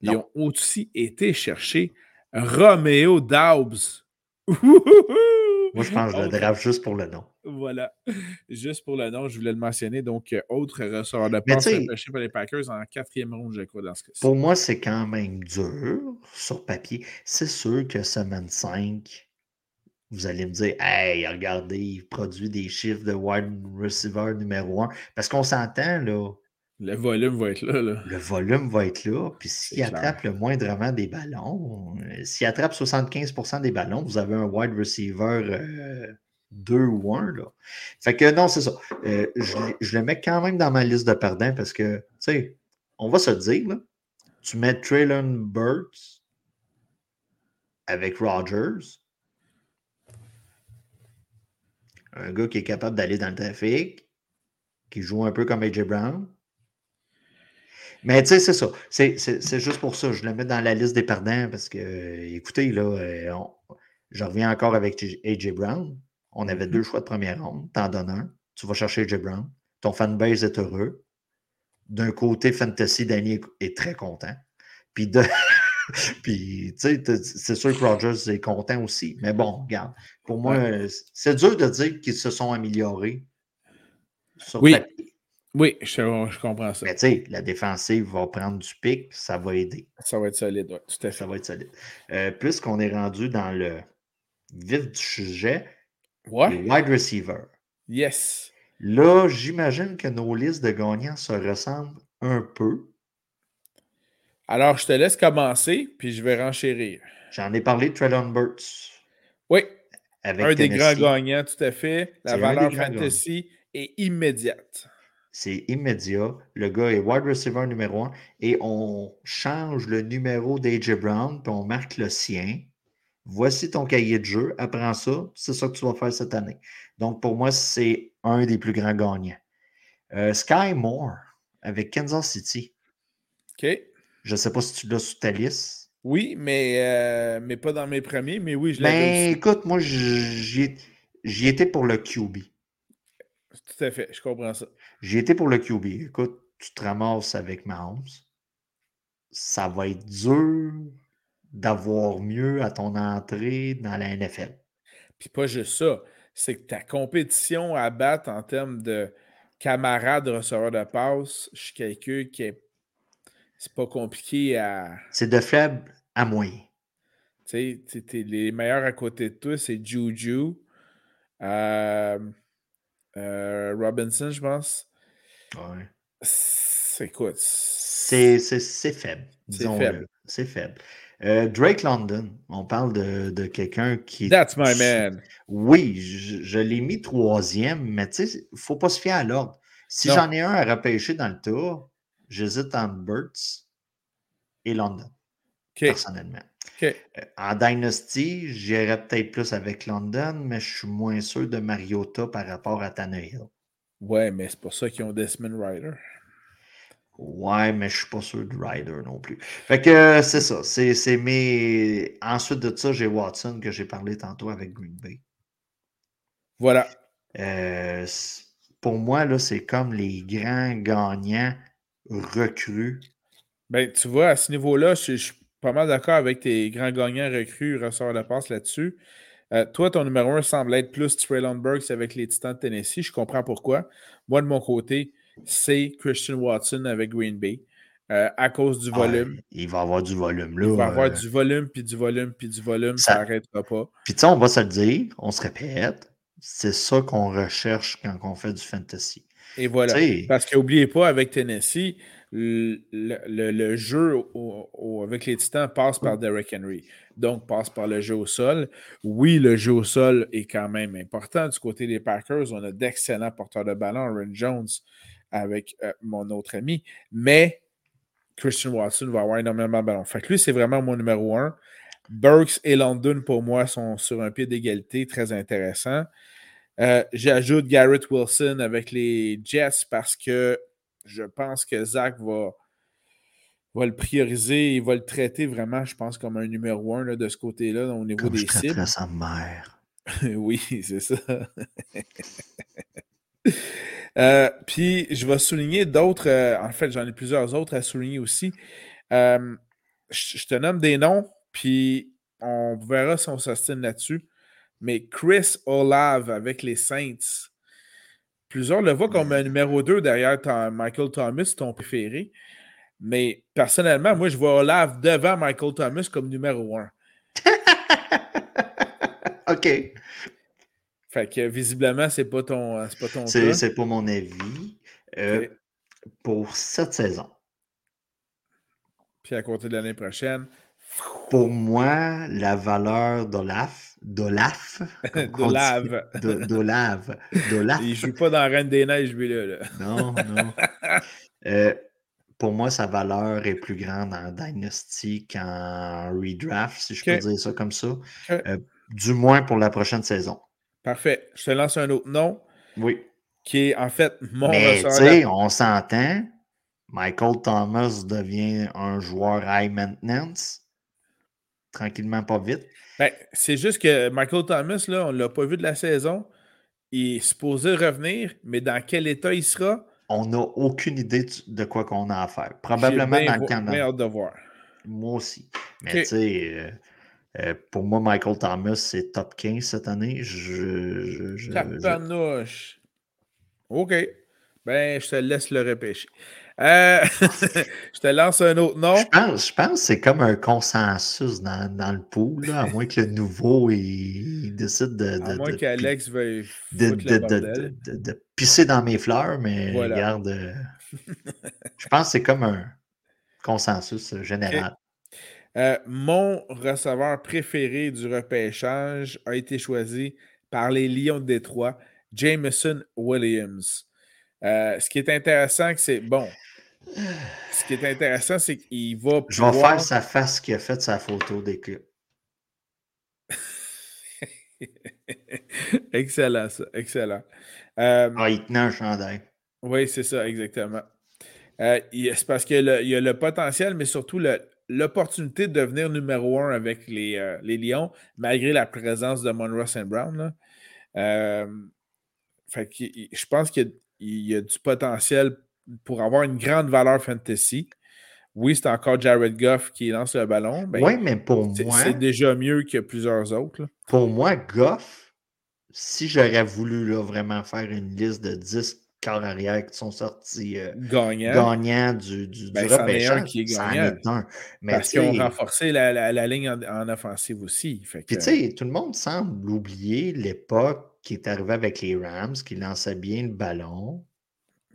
Ils ont aussi été chercher Romeo Daubs. Moi, je pense que je le draft juste pour le nom. Voilà. Juste pour le nom, je voulais le mentionner. Donc, euh, autre ressort de passe repêché par les Packers en quatrième ronde, je crois, dans ce cas-ci. Pour moi, c'est quand même dur sur papier. C'est sûr que semaine 5, vous allez me dire Hey, regardez, il produit des chiffres de wide receiver numéro un. Parce qu'on s'entend, là. Le volume va être là. là. Le volume va être là. Puis s'il attrape le moindrement des ballons, euh, s'il attrape 75% des ballons, vous avez un wide receiver 2 euh, ou 1. Là. Fait que non, c'est ça. Euh, je, le mets quand même dans ma liste de perdants parce que, tu sais, on va se dire, là, tu mets Traylon Burks avec Rogers un gars qui est capable d'aller dans le trafic, qui joue un peu comme AJ Brown. Mais tu sais, c'est ça. C'est juste pour ça. Je le mets dans la liste des perdants parce que, écoutez, là, euh, je reviens encore avec AJ Brown. On avait deux mm-hmm. choix de première ronde. T'en donnes un. Tu vas chercher AJ Brown. Ton fanbase est heureux. D'un côté, Fantasy, Danny est très content. Puis de. Puis, tu sais, c'est sûr que Rogers est content aussi. Mais bon, regarde, pour moi, c'est dur de dire qu'ils se sont améliorés. oui. Oui, je, comprends ça. Mais tu sais, la défensive va prendre du pic, ça va aider. Ça va être solide, oui, tout à fait. Ça va être solide. Euh, puisqu'on est rendu dans le vif du sujet, ouais. wide receiver. Yes. Là, j'imagine que nos listes de gagnants se ressemblent un peu. Alors, je te laisse commencer, puis je vais renchérir. J'en ai parlé de Trellon Burts. Oui. un des grands gagnants, tout à fait. La valeur fantasy est immédiate. C'est immédiat. Le gars est wide receiver numéro un et on change le numéro d'AJ Brown puis on marque le sien. Voici ton cahier de jeu. Apprends ça. C'est ça que tu vas faire cette année. Donc, pour moi, c'est un des plus grands gagnants. Euh, Sky Moore avec Kansas City. OK. Je ne sais pas si tu l'as sous ta liste. Oui, mais, euh, mais pas dans mes premiers, mais oui, je l'ai. Ben, écoute, moi, j'y étais pour le QB. Tout à fait, je comprends ça. J'y étais pour le QB. Écoute, tu te ramasses avec Mahomes. Ça va être dur d'avoir mieux à ton entrée dans la NFL. Puis pas juste ça, c'est que ta compétition à battre en termes de camarades receveurs de passe, je suis quelqu'un qui est c'est pas compliqué à. C'est de faible à moyen. Tu sais, les meilleurs à côté de toi, c'est Juju, euh, euh, Robinson, je pense. Ouais. C'est quoi? C'est faible. C'est faible. C'est faible. Euh, Drake London, on parle de, de quelqu'un qui. That's my man. Oui, je, l'ai mis troisième, mais tu sais, il ne faut pas se fier à l'ordre. Si j'en ai un à repêcher dans le tour, J'hésite entre Burts et London, personnellement. Euh, en Dynasty, j'irais peut-être plus avec London, mais je suis moins sûr de Mariota par rapport à Tannehill. Ouais, mais c'est pour ça qu'ils ont Desmond Ryder. Ouais, mais je suis pas sûr de Ryder non plus. Fait que euh, c'est ça. C'est mes. Ensuite de ça, j'ai Watson que j'ai parlé tantôt avec Green Bay. Voilà. Euh, pour moi, là, c'est comme les grands gagnants recrues? Ben, tu vois, à ce niveau-là, je, suis pas mal d'accord avec tes grands gagnants recrues, ressort de passe là-dessus. Euh, toi, ton numéro un semble être plus Traylon Burks avec les Titans de Tennessee. Je comprends pourquoi. Moi, de mon côté, c'est Christian Watson avec Green Bay. Euh, à cause du volume. il va avoir du volume. Là, il va avoir euh. du volume, puis du volume, puis du volume. Ça n'arrêtera pas. Puis tu sais, on va se le dire, on se répète, c'est ça qu'on recherche quand on fait du fantasy. Et voilà. Parce qu'oubliez pas, avec Tennessee, le, jeu avec les Titans passe par Derrick Henry. Donc, passe par le jeu au sol. Oui, le jeu au sol est quand même important. Du côté des Packers, on a d'excellents porteurs de ballon, Aaron Jones avec euh, mon autre ami. Mais Christian Watson va avoir énormément de ballons. Fait que lui, c'est vraiment mon numéro un. Burks et London, pour moi, sont sur un pied d'égalité très intéressant. Euh, j'ajoute Garrett Wilson avec les Jets parce que je pense que Zach va, va le prioriser, il va le traiter vraiment, je pense, comme un numéro un de ce côté-là au niveau des je cibles. sa mère. oui, c'est ça. Euh, puis je vais souligner d'autres, euh, en fait, j'en ai plusieurs autres à souligner aussi. je, je te nomme des noms, puis on verra si on s'ostine là-dessus. Mais Chris Olave avec les Saints, plusieurs le voient comme un numéro 2 derrière Michael Thomas, ton préféré. Mais personnellement, moi, je vois Olave devant Michael Thomas comme numéro 1. OK. Fait que visiblement, c'est pas ton, c'est pas ton C'est, cas. c'est pas mon avis. Euh. Pour cette saison, Puis à compter de l'année prochaine, pour moi, la valeur d'Olaf, d'Olaf, de- d'Olaf, d'Olaf, Il joue pas dans Reine des Neiges, lui, là. là. non, non. Euh, pour moi, sa valeur est plus grande en Dynasty qu'en redraft, si je peux dire ça comme ça. Euh, du moins pour la prochaine saison. Parfait. Je te lance un autre nom Oui. qui est en fait mon Mais tu sais, on s'entend. Michael Thomas devient un joueur high maintenance. Tranquillement, pas vite. Ben, c'est juste que Michael Thomas, là, on ne l'a pas vu de la saison. Il est supposé revenir, mais dans quel état il sera? On n'a aucune idée de quoi qu'on a à faire. J'ai Probablement dans le Canada. hâte de voir. Moi aussi. Mais tu sais, euh, euh, pour moi, Michael Thomas, c'est top 15 cette année. Je, je- je-. OK. Ben, je te laisse le repêcher. Euh, je te lance un autre nom. je pense, je pense que c'est comme un consensus dans, dans le pool, là, à moins que le nouveau il, il décide de, de, À moins qu'Alex veuille de, de- de- pisser dans mes fleurs, mais Voilà. regarde, euh, je pense que c'est comme un consensus général. Euh, mon receveur préféré du repêchage a été choisi par les Lions de Détroit, Jameson Williams. Euh, ce qui est intéressant, c'est bon. Ce qui est intéressant, c'est qu'il va Je vais faire sa face qui a fait sa photo des clubs. excellent, ça. Excellent. Euh, Ah, il tenait un chandail. Oui, c'est ça, exactement. Euh, c'est parce qu'il y, a le- potentiel, mais surtout le- l'opportunité de devenir numéro un avec les, euh, les Lions, malgré la présence de Monroe St. Brown. là. Euh, fait je pense qu'il il y, a du potentiel pour avoir une grande valeur fantasy. Oui, c'est encore Jared Goff qui lance le ballon. ben, oui, mais pour c'est moi, c'est déjà mieux que plusieurs autres. là. pour moi, Goff, si j'aurais voulu là, vraiment faire une liste de 10 corps arrière qui sont sortis euh, Gagnant. gagnants du, du, du Ben, un qui est gagnant. est un. Mais parce qu'ils ont renforcé la, la- la ligne en, en offensive aussi. Fait Puis tu sais, tout le monde semble oublier l'époque qui est arrivée avec les Rams, qui lançaient bien le ballon,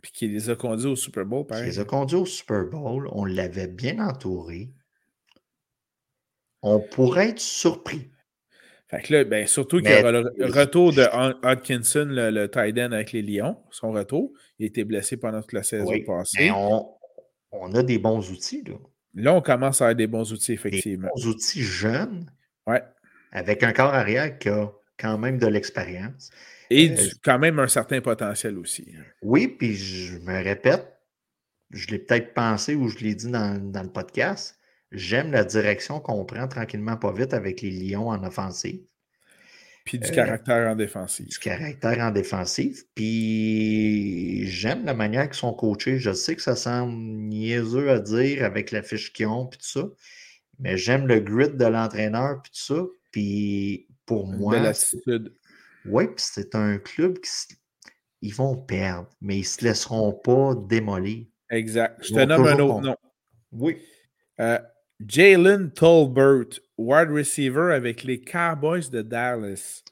Puis qui les a conduits au Super Bowl, qui pareil. les a conduits au Super Bowl. On l'avait bien entouré. On pourrait être surpris. Fait que là, ben, surtout qu'il y aura le retour de Hod- Hodgkinson, le, le tight end avec les Lions, son retour. Il a été blessé pendant toute la saison Oui, passée. mais on, on a des bons outils, là. Là, on commence à avoir des bons outils, Des effectivement. bons outils jeunes, Ouais. avec un corps arrière qui a quand même de l'expérience. Et Euh, quand même un certain potentiel aussi. hein. Oui, puis je me répète, je l'ai peut-être pensé ou je l'ai dit dans, dans le podcast, j'aime la direction qu'on prend tranquillement pas vite avec les Lions en offensive, Puis du Euh, caractère en défensive. du caractère en défensive, puis j'aime la manière qu'ils sont coachés. Je sais que ça semble niaiseux à dire avec la fiche qu'ils ont, puis tout ça, mais j'aime le grit de l'entraîneur, puis tout ça, puis pour moi, oui, puis c'est un club qui ils vont perdre, mais ils ne se laisseront pas démolir. Exact. Je te nomme un autre nom. Oui. Euh, Jalen Tolbert, wide receiver avec les Cowboys de Dallas.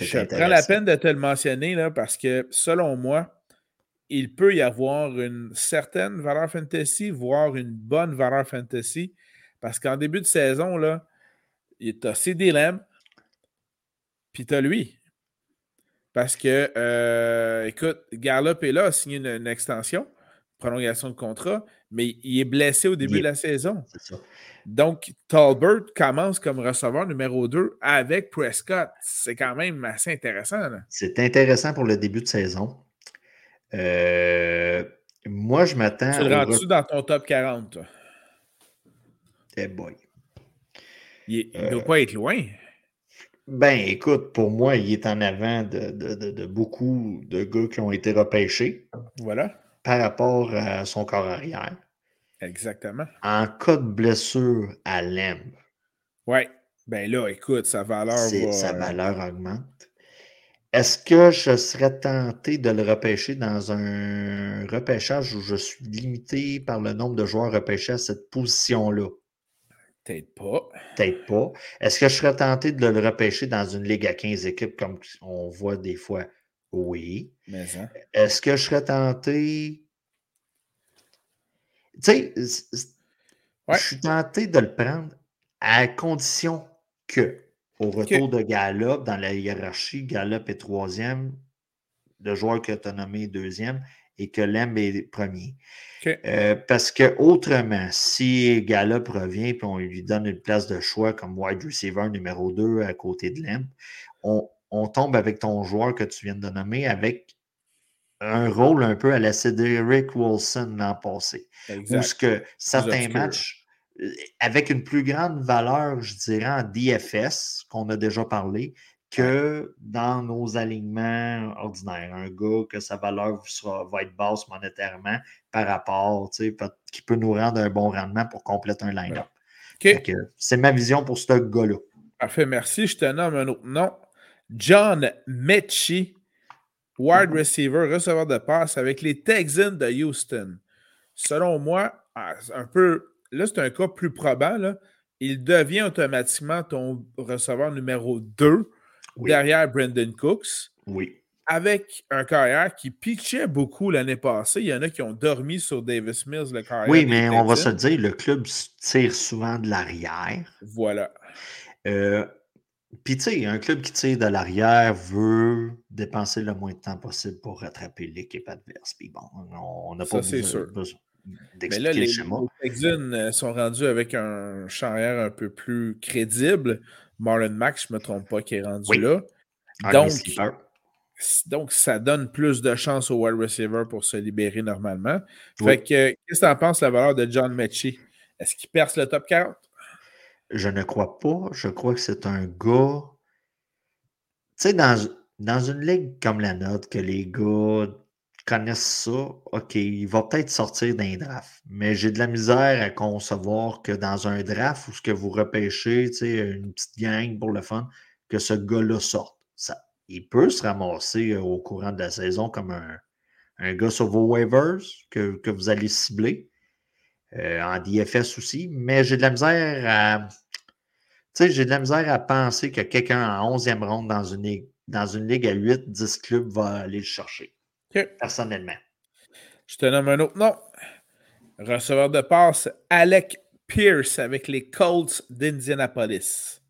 Je prends la peine de te le mentionner là, parce que, selon moi, il peut y avoir une certaine valeur fantasy, voire une bonne valeur fantasy. Parce qu'en début de saison, là, tu as CD Lamb, puis tu as lui. Parce que, euh, écoute, Gallup est là, a signé une, une extension, prolongation de contrat, mais il est blessé au début de la saison. C'est ça. Donc, Talbert commence comme receveur numéro 2 avec Prescott. C'est quand même assez intéressant. C'est intéressant pour le début de saison. Euh, moi, je m'attends. Tu le rends-tu dans ton top 40? toi? Eh boy. Il ne Euh, doit pas être loin. Ben, écoute, pour moi, il est en avant de, de- de- de beaucoup de gars qui ont été repêchés Voilà. par rapport à son corps arrière. Exactement. En cas de blessure à Lamb, Oui. Ben là, écoute, sa valeur va. sa euh, valeur augmente. Est-ce que je serais tenté de le repêcher dans un repêchage où je suis limité par le nombre de joueurs repêchés à cette position-là? Peut-être pas. Peut-être pas. Est-ce que je serais tenté de le repêcher dans une ligue à 15 équipes comme on voit des fois? Oui. hein? Est-ce que je serais tenté? Tu sais, je suis tenté de le prendre à condition que, au retour de Gallup, dans la hiérarchie, Gallup est troisième, le joueur que tu as nommé deuxième, et que Lemb est premier. Euh, parce que autrement, si Gallup revient et on lui donne une place de choix comme wide receiver numéro 2 à côté de Lemb, on, tombe avec ton joueur que tu viens de nommer avec un rôle un peu à la Cedric Wilson l'an passé. Où ce que certains matchs, avec une plus grande valeur, je dirais, en DFS, qu'on a déjà parlé, que dans nos alignements ordinaires. Un gars que sa valeur va être basse monétairement par rapport, qui peut nous rendre un bon rendement pour compléter un line-up. C'est ma vision pour ce gars-là. Parfait, merci. Je te nomme un autre nom. John Mechie, wide receiver, receveur de passe avec les Texans de Houston. Selon moi, ah, un peu, là, c'est un cas plus probable. Il devient automatiquement ton receveur numéro 2 derrière Brandon Cooks. Oui. Avec un carrière qui pitchait beaucoup l'année passée. Il y en a qui ont dormi sur Davis Mills, le carrière. Oui, mais on va se dire, le club tire souvent de l'arrière. Voilà. Euh, puis, tu sais, un club qui tire de l'arrière veut dépenser le moins de temps possible pour rattraper l'équipe adverse. Puis bon, on n'a pas besoin, besoin d'expliquer le schéma. Les Texans euh, sont rendus avec un charrière un peu plus crédible. Marlon Max, je ne me trompe pas, qui est rendu là. Donc, donc, ça donne plus de chance au wide receiver pour se libérer normalement. Fait que, qu'est-ce que tu en penses, la valeur de John Mechie? Est-ce qu'il perce le top 40? Je ne crois pas. Je crois que c'est un gars. Tu sais, dans, dans une ligue comme la nôtre, que les gars connaissent ça, OK, il va peut-être sortir d'un draft. Mais j'ai de la misère à concevoir que dans un draft où ce que vous repêchez, une petite gang pour le fun, que ce gars-là sorte. Ça, il peut se ramasser euh, au courant de la saison comme un, un gars sur vos waivers que, vous allez cibler. Euh, en DFS aussi, mais j'ai de la misère à. j'ai de la misère à penser que quelqu'un en 11e ronde dans une ligue, dans une ligue à 8-10 clubs va aller le chercher personnellement. Je te nomme un autre nom. Receveur de passe, Alec Pierce avec les Colts d'Indianapolis.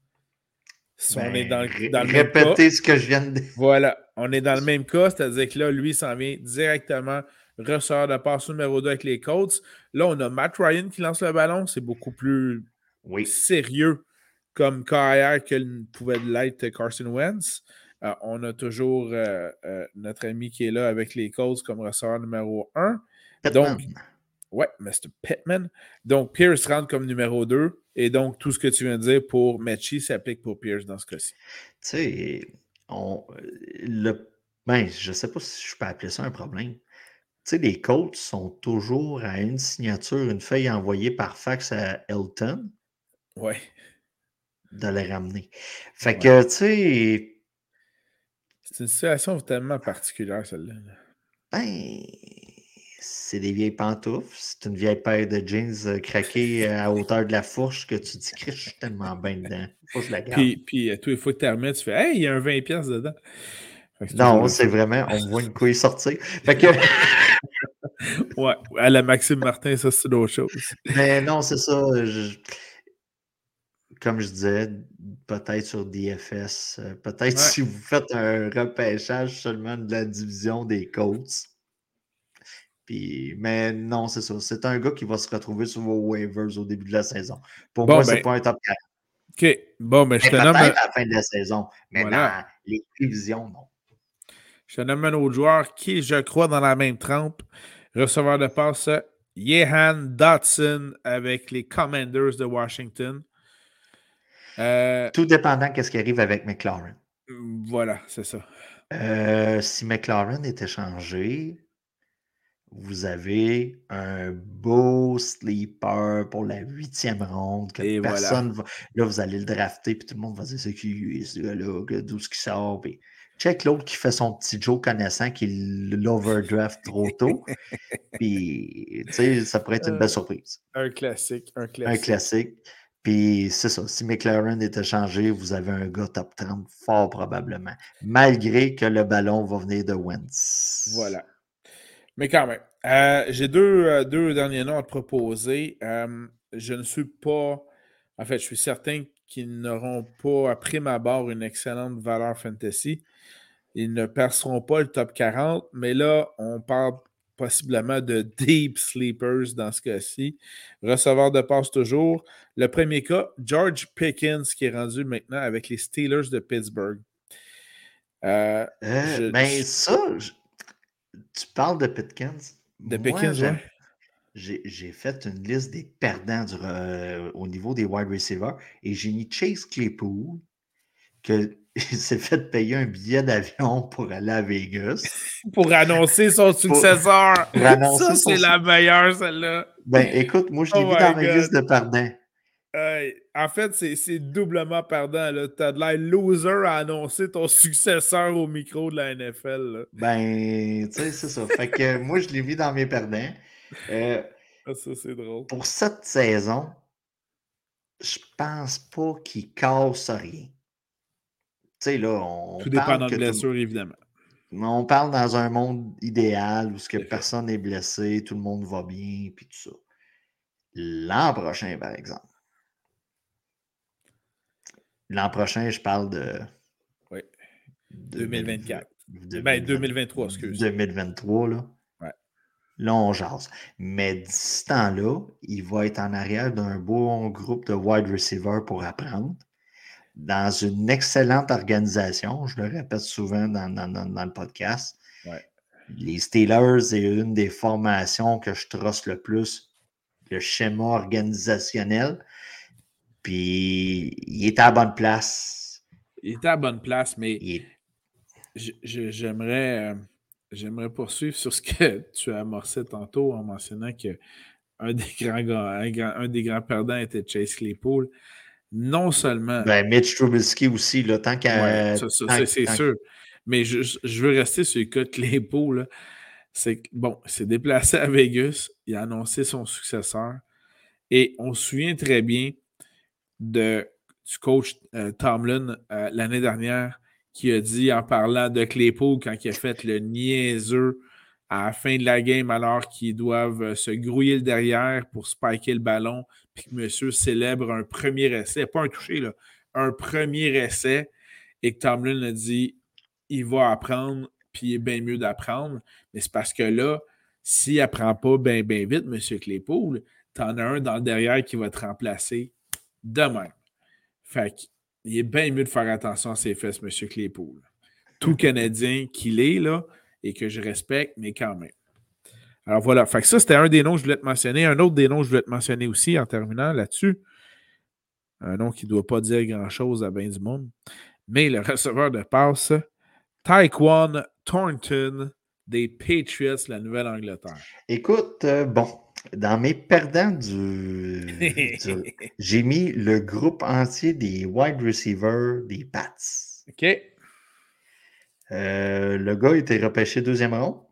on est dans, le répétez ce que je viens de dire. Voilà, on est dans le même cas, c'est-à-dire que là, lui s'en vient directement receveur de passe numéro 2 avec les Colts. Là, on a Matt Ryan qui lance le ballon, c'est beaucoup plus sérieux comme carrière que pouvait l'être Carson Wentz. Euh, on a toujours euh, euh, notre ami qui est là avec les Colts comme ressort numéro 1. Donc, ouais, Mr. Pittman. Donc, Pierce rentre comme numéro 2. Et donc, tout ce que tu viens de dire pour Mechie s'applique pour Pierce dans ce cas-ci. Tu sais, on, le, ben, je ne sais pas si je peux appeler ça un problème. Tu sais, les Colts sont toujours à une signature, une feuille envoyée par fax à Elton. Ouais. De les ramener. Fait que, tu sais, c'est une situation tellement particulière, celle-là. Ben, c'est des vieilles pantoufles. C'est une vieille paire de jeans euh, craquées euh, à hauteur de la fourche que tu dis je suis tellement bien dedans. Faut que je la garde. Puis, puis tous les fois que tu remettre, tu fais Hey, il y a un 20$ dedans. Non, c'est vraiment, on voit une couille sortir. Fait que. ouais, à la Maxime Martin, ça, c'est d'autres chose. Mais non, c'est ça. Comme je disais, peut-être sur DFS. Euh, peut-être si vous faites un repêchage seulement de la division des Colts. Puis, mais non, c'est ça. C'est un gars qui va se retrouver sur vos waivers au début de la saison. Pour moi, c'est ben pas un top 4. OK. Bon, mais ben, je te nomme. à la fin de la saison. Mais les divisions, non. Je te nomme un autre joueur qui, je crois, dans la même trempe. Receveur de passe, Yehan Dotson avec les Commanders de Washington. Euh, Tout dépendant qu'est-ce qui arrive avec McLaren. Voilà, c'est ça. Euh, si McLaren est échangé, vous avez un beau sleeper pour la huitième ronde que personne va. Là, vous allez le drafter, puis tout le monde va dire c'est qui ce gars-là, d'où ce qui sort. Puis check l'autre qui fait son petit Joe connaissant qui l'overdraft trop tôt. puis, tu sais, ça pourrait être une belle euh, surprise. Un classique, un classique. Un classique. Puis c'est ça, si McLaren était changé, vous avez un gars top 30 fort probablement, malgré que le ballon va venir de Wentz. Voilà. Mais quand même, euh, j'ai deux, euh, deux, derniers noms à te proposer. Euh, je ne suis pas. En fait, je suis certain qu'ils n'auront pas, après ma barre, une excellente valeur fantasy. Ils ne perceront pas le top 40, mais là, on parle possiblement de deep sleepers dans ce cas-ci. Receveur de passe toujours. Le premier cas, George Pickens, qui est rendu maintenant avec les Steelers de Pittsburgh. Euh, ben, ça, tu parles de Pickens. De Pickens, oui. J'ai fait une liste des perdants au niveau des wide receivers et j'ai mis Chase Claypool, que il s'est fait payer un billet d'avion pour aller à Vegas. pour annoncer son successeur. ça, c'est la meilleure, celle-là. Ben, écoute, moi, je l'ai oh vu dans ma liste de perdants. en fait, c'est doublement perdant. Tu as de l'air loser à annoncer ton successeur au micro de la NFL. Ben, tu sais, c'est ça. fait que moi, je l'ai vu dans mes perdants. Euh, ah, ça, c'est drôle. Pour cette saison, je pense pas qu'il casse rien là, on. Tout dépend de blessure, évidemment. On parle dans un monde idéal où ce que personne n'est blessé, tout le monde va bien, puis tout ça. L'an prochain, par exemple. L'an prochain, je parle de. Oui. 2024. ben, 2023, excuse. 2023, là. Ouais. Là, on jase. Mais d'ici temps-là, il va être en arrière d'un bon groupe de wide receivers pour apprendre dans une excellente organisation. Je le répète souvent dans, le podcast. Les Steelers, c'est une des formations que je trosse le plus, le schéma organisationnel. Puis, il est à bonne place. Il est à bonne place, mais j'aimerais, euh, j'aimerais poursuivre sur ce que tu as amorcé tantôt en mentionnant que un des grands, un des grands perdants était Chase Claypool non seulement. Ben, Mitch Trubisky aussi, là, tant qu'à. c'est sûr. Mais je, veux rester sur le cas de Claypool. C'est bon, s'est déplacé à Vegas, il a annoncé son successeur. Et on se souvient très bien de, du coach euh, Tomlin euh, l'année dernière qui a dit en parlant de Claypool quand il a fait le niaiseux à la fin de la game alors qu'ils doivent euh, se grouiller le derrière pour spiker le ballon que monsieur célèbre un premier essai, pas un touché, là, un premier essai, et que Tomlin a dit il va apprendre, puis il est bien mieux d'apprendre. Mais c'est parce que là, s'il n'apprend pas bien ben vite, M. Claypool, en as un dans le derrière qui va te remplacer demain. Fait qu'il est bien mieux de faire attention à ses fesses, M. Claypool. Tout Canadien qu'il est, là, et que je respecte, mais quand même. Alors voilà, fait que ça, c'était un des noms que je voulais te mentionner. Un autre des noms que je voulais te mentionner aussi en terminant là-dessus. Un nom qui ne doit pas dire grand-chose à bien du monde. Mais le receveur de passe, Taekwon Thornton des Patriots, la Nouvelle-Angleterre. Écoute, euh, bon, dans mes perdants du, j'ai mis le groupe entier des wide receivers des Pats. OK. Euh, le gars était repêché deuxième rang.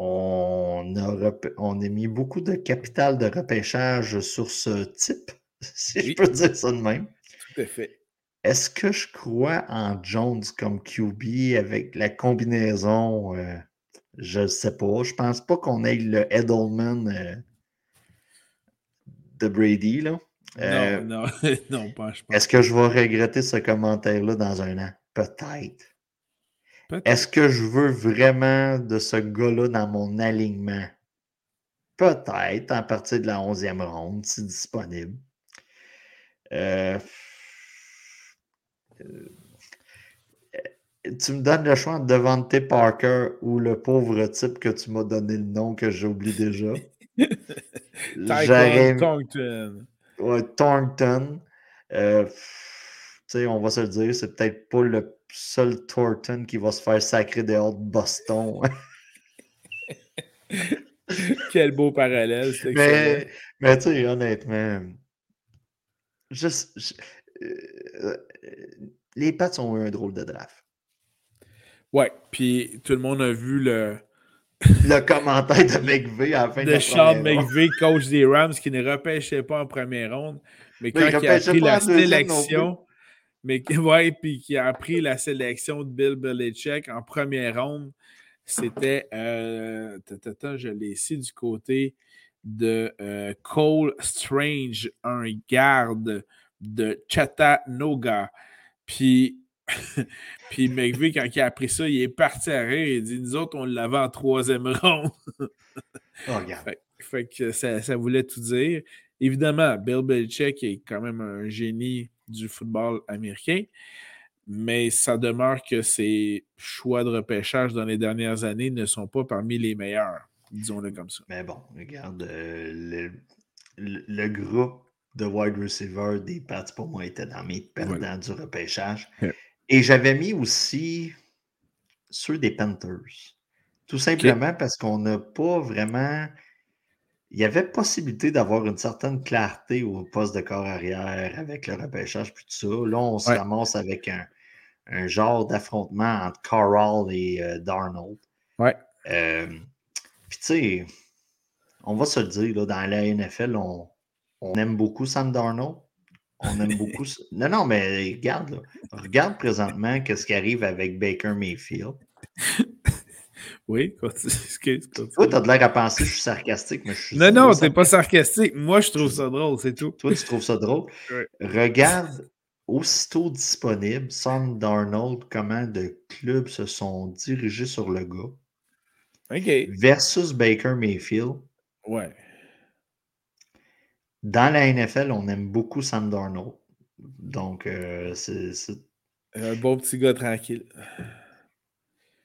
On a, on a mis beaucoup de capital de repêchage sur ce type, si je peux dire ça de même. Tout à fait. Est-ce que je crois en Jones comme QB avec la combinaison? Euh, je ne sais pas. Je pense pas qu'on ait le Edelman euh, de Brady. Là. non, euh, non, non, pas, je pense. Est-ce que je vais regretter ce commentaire-là dans un an? Peut-être. Est-ce que je veux vraiment de ce gars-là dans mon alignement? Peut-être, à partir de la 11e ronde, si disponible. Euh, euh, tu me donnes le choix entre Devante Parker ou le pauvre type que tu m'as donné le nom que j'oublie déjà. Thornton. Ouais, Thornton. Euh, on va se le dire, c'est peut-être pas le seul Thornton qui va se faire sacrer dehors de Boston. Quel beau parallèle. Mais, mais tu sais, honnêtement, juste, euh, les Pats ont eu un drôle de draft. Ouais, puis tout le monde a vu le, le commentaire de McVeigh à la fin de, de Sean McVeigh, coach des Rams, qui ne repêchait pas en première ronde, mais quand il, a pris la sélection, mais ouais, puis qui a pris la sélection de Bill Belichick en première ronde, c'était, euh, je l'ai ici du côté de euh, Cole Strange, un garde de Chattanooga. Puis, puis McVeigh, quand il a appris ça, il est parti à rire. Il dit Nous autres, on l'avait en troisième ronde. oh, fait, que ça, ça, voulait tout dire. Évidemment, Bill Belichick est quand même un génie du football américain, mais ça demeure que ses choix de repêchage dans les dernières années ne sont pas parmi les meilleurs, disons-le comme ça. Mais bon, regarde, euh, le, groupe de wide receiver des Pats, pour moi, était dans mes perdants du repêchage. Et j'avais mis aussi ceux des Panthers. Tout simplement parce qu'on n'a pas vraiment il y avait possibilité d'avoir une certaine clarté au poste de corps arrière avec le repêchage puis tout ça. Là, on se ramasse avec un, genre d'affrontement entre Carl et euh, Darnold. Ouais. Euh, puis tu sais, on va se le dire, là, dans la NFL, on, aime beaucoup Sam Darnold. On aime beaucoup. Non, non, mais regarde, regarde présentement ce qui arrive avec Baker Mayfield. Oui, excuse, Toi, t'as de l'air à penser que je suis sarcastique, mais je suis. Non, non, t'es pas sarcastique. Moi, je trouve ça drôle, c'est tout. Toi, tu trouves ça drôle. Regarde, aussitôt disponible, Sam Darnold, comment de clubs se sont dirigés sur le gars. OK. Versus Baker Mayfield. Ouais. Dans la NFL, on aime beaucoup Sam Darnold. Donc, euh, c'est. Un bon petit gars tranquille.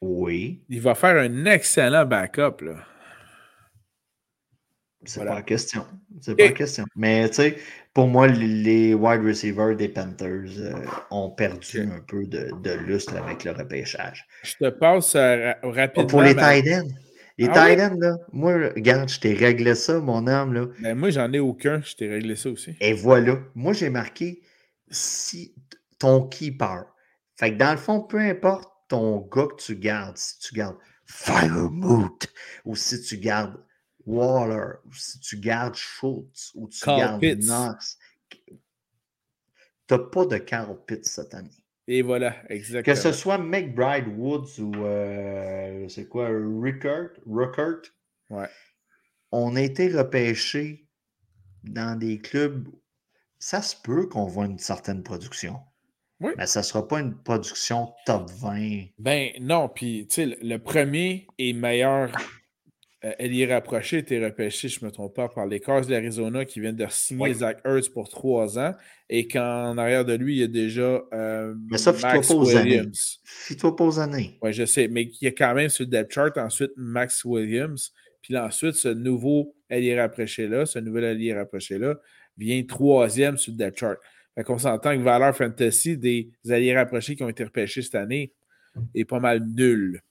Oui. Il va faire un excellent backup, là. C'est pas la question. C'est pas la question. Mais tu sais, pour moi, les wide receivers des Panthers euh, ont perdu un peu de, de, lustre avec le repêchage. Je te passe euh, rapidement. Pour les tight ends. Les ah tight ends, là, moi, regarde, je t'ai réglé ça, mon homme. Là. Ben, moi, j'en ai aucun. Je t'ai réglé ça aussi. Et voilà. Moi, j'ai marqué si ton keeper. Fait que dans le fond, peu importe ton gars que tu gardes, si tu gardes Firemoot, ou si tu gardes Waller, ou si tu gardes Schultz, ou tu gardes Knox, tu n'as pas de Carl Pitts cette année. Et voilà, exactement. Que ce soit McBride Woods ou euh, c'est quoi, Rickert, Ruckert, ouais. on a été repêchés dans des clubs. Ça se peut qu'on voit une certaine production. Mais ça ne sera pas une production top 20. Ben non, puis tu sais, le premier et meilleur euh, allié rapproché était repêché, je ne me trompe pas, par les Cars d'Arizona qui viennent de signer Zach Ertz pour trois ans et qu'en arrière de lui, il y a déjà euh, mais ça, Max Williams. Fais-toi pas aux années. Oui, je sais, mais il y a quand même sur le depth chart ensuite Max Williams. Puis ensuite, ce nouveau allié rapproché-là, ce nouvel allié rapproché-là, vient troisième sur le depth chart. Fait qu'on s'entend que valeur fantasy des alliés rapprochés qui ont été repêchés cette année est pas mal nul.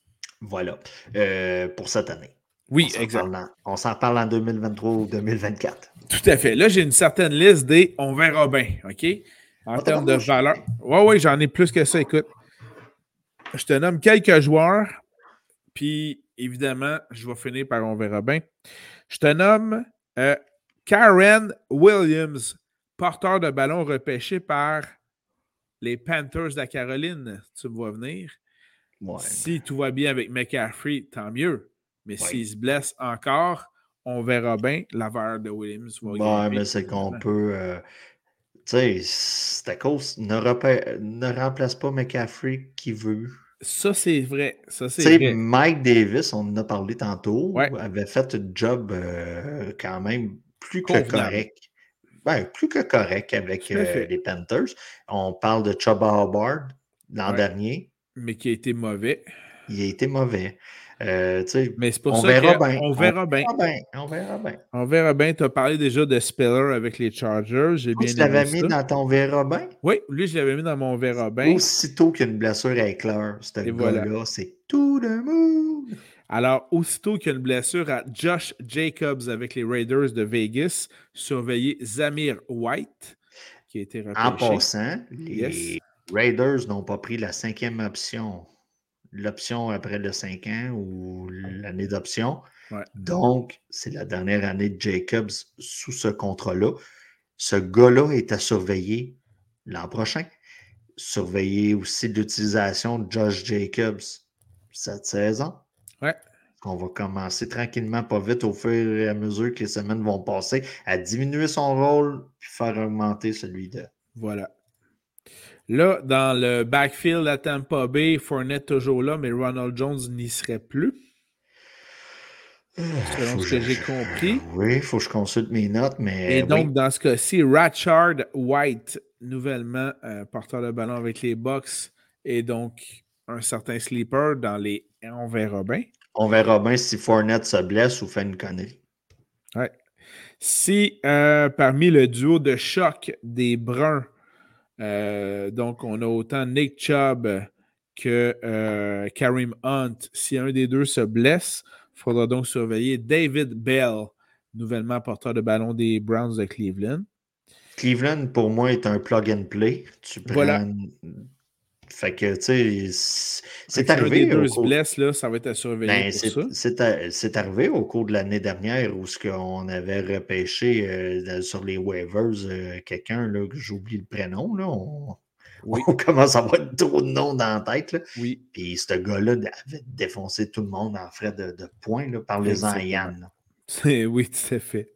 Voilà. Euh, pour cette année. Oui, exactement. On s'en parle en 2023 ou 2024. Tout à fait. Là, j'ai une certaine liste des on verra bien, OK? En termes de valeur. Oui, oui, j'en ai plus que ça. Écoute, je te nomme quelques joueurs, puis évidemment, je vais finir par on verra bien. Je te nomme euh, Karen Williams porteur de ballon repêché par les Panthers de la Caroline. Tu me vois venir. Si tout va bien avec McCaffrey, tant mieux. Mais s'il se blesse encore, on verra bien la valeur de Williams. Oui, mais c'est qu'on peut. Euh, tu sais, c'est à cause. Ne, ne, remplace pas McCaffrey qui veut. Ça, c'est vrai. Ça, c'est vrai. Mike Davis, on en a parlé tantôt, avait fait un job euh, quand même plus que correct ben, plus que correct avec euh, les Panthers. On parle de Chuba Hubbard l'an dernier. Mais qui a été mauvais. Il a été mauvais. Euh, mais c'est pour on ça verra bien. On verra bien. On verra bien. On verra bien. Tu as parlé déjà de Speller avec les Chargers. J'ai bien tu l'avais mis dans ton verra bien? Oui, lui, je l'avais mis dans mon verra bien. Aussitôt qu'une blessure éclaire, ce gars-là, c'est tout le monde. Alors, aussitôt qu'il y a une blessure à Josh Jacobs avec les Raiders de Vegas, surveillez Zamir White, qui a été repêché. En passant, les Raiders n'ont pas pris la cinquième option l'option après le 5 ans ou l'année d'option. Ouais. Donc, c'est la dernière année de Jacobs sous ce contrat-là. Ce gars-là est à surveiller l'an prochain. Surveiller aussi l'utilisation de Josh Jacobs cette saison. Ouais. On va commencer tranquillement, pas vite, au fur et à mesure que les semaines vont passer, à diminuer son rôle puis faire augmenter celui de. Voilà. Là, dans le backfield à Tampa Bay, Fournette toujours là, mais Ronald Jones n'y serait plus. Selon Faut ce que j'ai compris. Oui, il faut que je consulte mes notes, mais. Et donc, oui. dans ce cas-ci, Ratchard White, nouvellement euh, porteur de ballon avec les Bucks, et donc un certain sleeper dans les. On verra bien. on verra bien si Fournette se blesse ou fait une connerie. Si euh, parmi le duo de choc des Bruns, euh, donc on a autant Nick Chubb que euh, Karim Hunt, si un des deux se blesse, il faudra donc surveiller David Bell, nouvellement porteur de ballon des Browns de Cleveland. Cleveland, pour moi, est un plug and play. Tu prends... Voilà. Fait que, tu sais, c'est- arrivé. deux se là, ça va être à surveiller Ben, c'est- arrivé au cours de l'année dernière où ce qu'on avait repêché euh, sur les waivers euh, quelqu'un, là, que j'oublie le prénom. Là, on, Oui. on commence à avoir trop de noms dans la tête. Là. Oui, Puis ce gars-là avait défoncé tout le monde en frais de, de points. là. Parlez-en à. Yann. oui, tout à fait.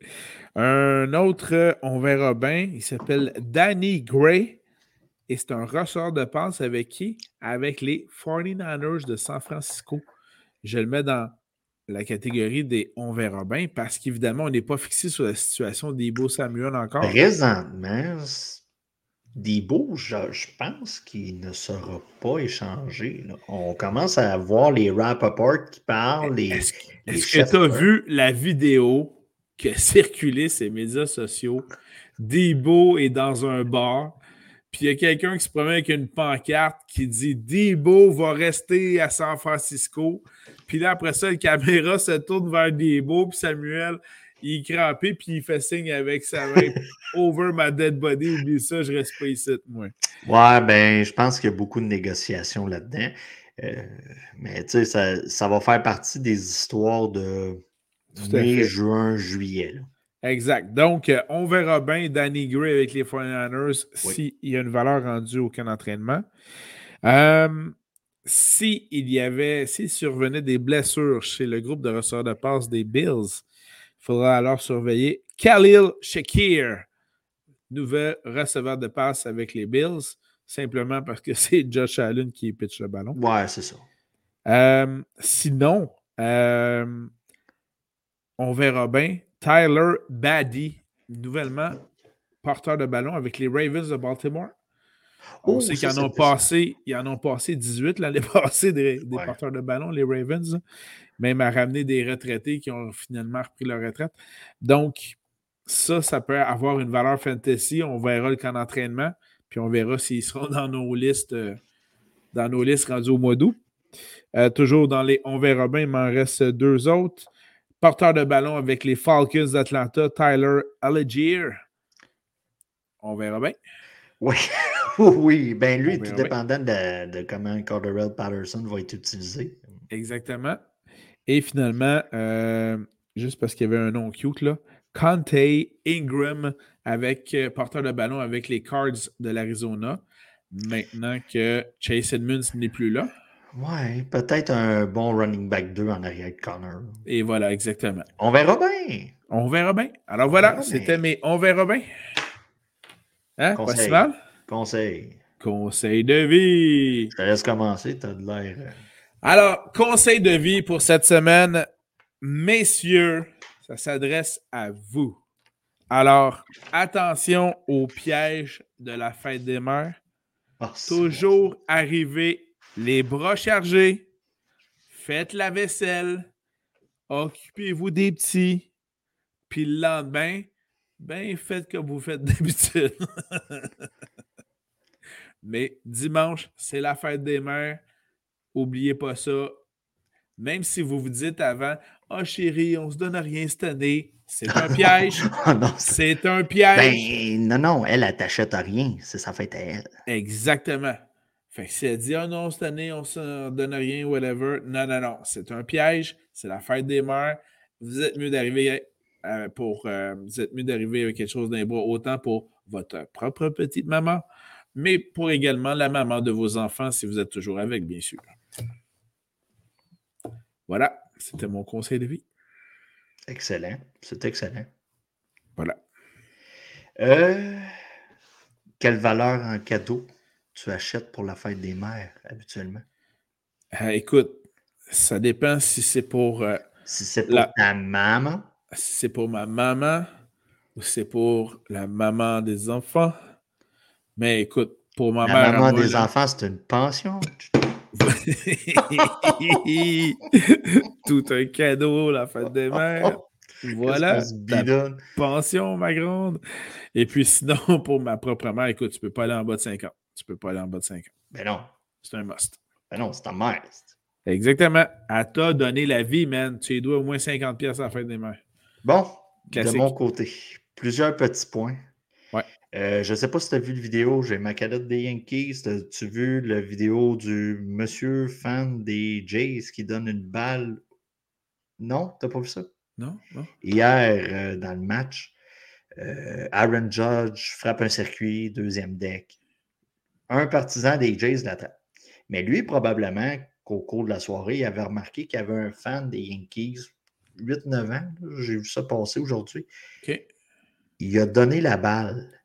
Un autre, euh, on verra bien, il s'appelle Danny Gray et c'est un receveur de passe avec qui? Avec les 49ers de San Francisco. Je le mets dans la catégorie des on verra bien parce qu'évidemment, on n'est pas fixé sur la situation d'Ibo Samuel encore. Présentement, Debo, je, je pense qu'il ne sera pas échangé. là. On commence à voir les Rappaport qui parlent. Les, Est-ce que tu as vu la vidéo circulé sur les médias sociaux? Debo est dans un bar, puis il y a quelqu'un qui se promène avec une pancarte qui dit Debo va rester à San Francisco. Puis là, après ça, la caméra se tourne vers Debo, puis Samuel, il est crampé, puis il fait signe avec sa main Over my dead body, oublie ça, je reste pas ici, moi. Ouais, ben, je pense qu'il y a beaucoup de négociations là-dedans. Euh, mais tu sais, ça, ça va faire partie des histoires de mai, juin, juillet. là. Exact. Donc, euh, on verra bien Danny Gray avec les 49ers Oui. s'il y a une valeur rendue au camp d'entraînement. Euh, si il y avait, s'il survenait des blessures chez le groupe de receveurs de passe des Bills, il faudra alors surveiller Khalil Shakir, nouvel receveur de passe avec les Bills, simplement parce que c'est Josh Allen qui pitch le ballon. Ouais, c'est ça. Euh, sinon, euh, on verra bien. Tyler Baddy, nouvellement porteur de ballon avec les Ravens de Baltimore. On Oh, sait qu'ils en ont passé, ils en ont passé 18 l'année passée des, des Ouais. porteurs de ballon, les Ravens, même à ramener des retraités qui ont finalement repris leur retraite. Donc, ça, ça peut avoir une valeur fantasy. On verra le camp d'entraînement, puis on verra s'ils seront dans nos listes, euh, dans nos listes rendues au mois d'août. Euh, toujours dans les On verra bien, il m'en reste deux autres. Porteur de ballon avec les Falcons d'Atlanta, Tyler Allegier. On verra bien. Oui, oui. Ben lui, tout dépendant de, de comment Corderell Patterson va être utilisé. Exactement. Et finalement, euh, juste parce qu'il y avait un nom cute, là, Conte Ingram avec euh, porteur de ballon avec les Cards de l'Arizona. Maintenant que Chase Edmonds n'est plus là. Ouais, peut-être un bon running back 2 en arrière de Connor. Et voilà, exactement. On verra bien. On verra bien. Alors voilà, c'était mes On verra bien. Hein? Conseil. Conseil. Conseil de vie. Je te laisse commencer, t'as de l'air. euh, Alors, conseil de vie pour cette semaine. Messieurs, ça s'adresse à vous. Alors, attention au piège de la fête des mères. ah, Toujours arriver les bras chargés. Faites la vaisselle. Occupez-vous des petits. Puis le lendemain, ben faites comme vous faites d'habitude. Mais dimanche, c'est la fête des mères. Oubliez pas ça. Même si vous vous dites avant, ah chérie, on se donne rien cette année, c'est un piège. Ah, C'est un piège. ben, non, non, elle, elle t'achète rien. C'est sa fête à elle. Exactement. Fait que si elle dit, oh non, cette année, on ne donne rien, whatever. Non, non, non. C'est un piège. C'est la fête des mères. Vous êtes mieux d'arriver euh, pour. Euh, vous êtes mieux d'arriver avec quelque chose d'un bois, autant pour votre propre petite maman, mais pour également la maman de vos enfants, si vous êtes toujours avec, bien sûr. Voilà, c'était mon conseil de vie. Excellent. C'est excellent. Voilà. Euh, quelle valeur en cadeau? Tu achètes pour la fête des mères habituellement? Euh, écoute, ça dépend si c'est pour. Euh, si c'est pour ta maman? Si c'est pour ma maman ou c'est pour la maman des enfants. Mais écoute, pour ma mère. La maman des enfants, c'est une pension? Tout un cadeau, la fête des mères. Voilà, pension, ma grande. Et puis sinon, pour ma propre mère, écoute, tu peux pas aller en bas de 5 ans. Tu peux pas aller en bas de 5 ans. Ben non. C'est un must. Ben non, c'est ta mère. Exactement. Elle t'a donné la vie, man. Tu lui dois au moins 50 pièces à la fête des mères. Bon, de mon côté, plusieurs petits points. Euh, je ne sais pas si tu as vu la vidéo, j'ai ma cadette des Yankees. As-tu vu la vidéo du monsieur fan des Jays qui donne une balle? Non, t'as pas vu ça? Non, non. Hier, euh, dans le match, euh, Aaron Judge frappe un circuit, deuxième deck. Un partisan des Jays l'attaque. Mais lui, probablement qu'au cours de la soirée, il avait remarqué qu'il y avait un fan des Yankees, 8-9 ans. J'ai vu ça passer aujourd'hui. Il a donné la balle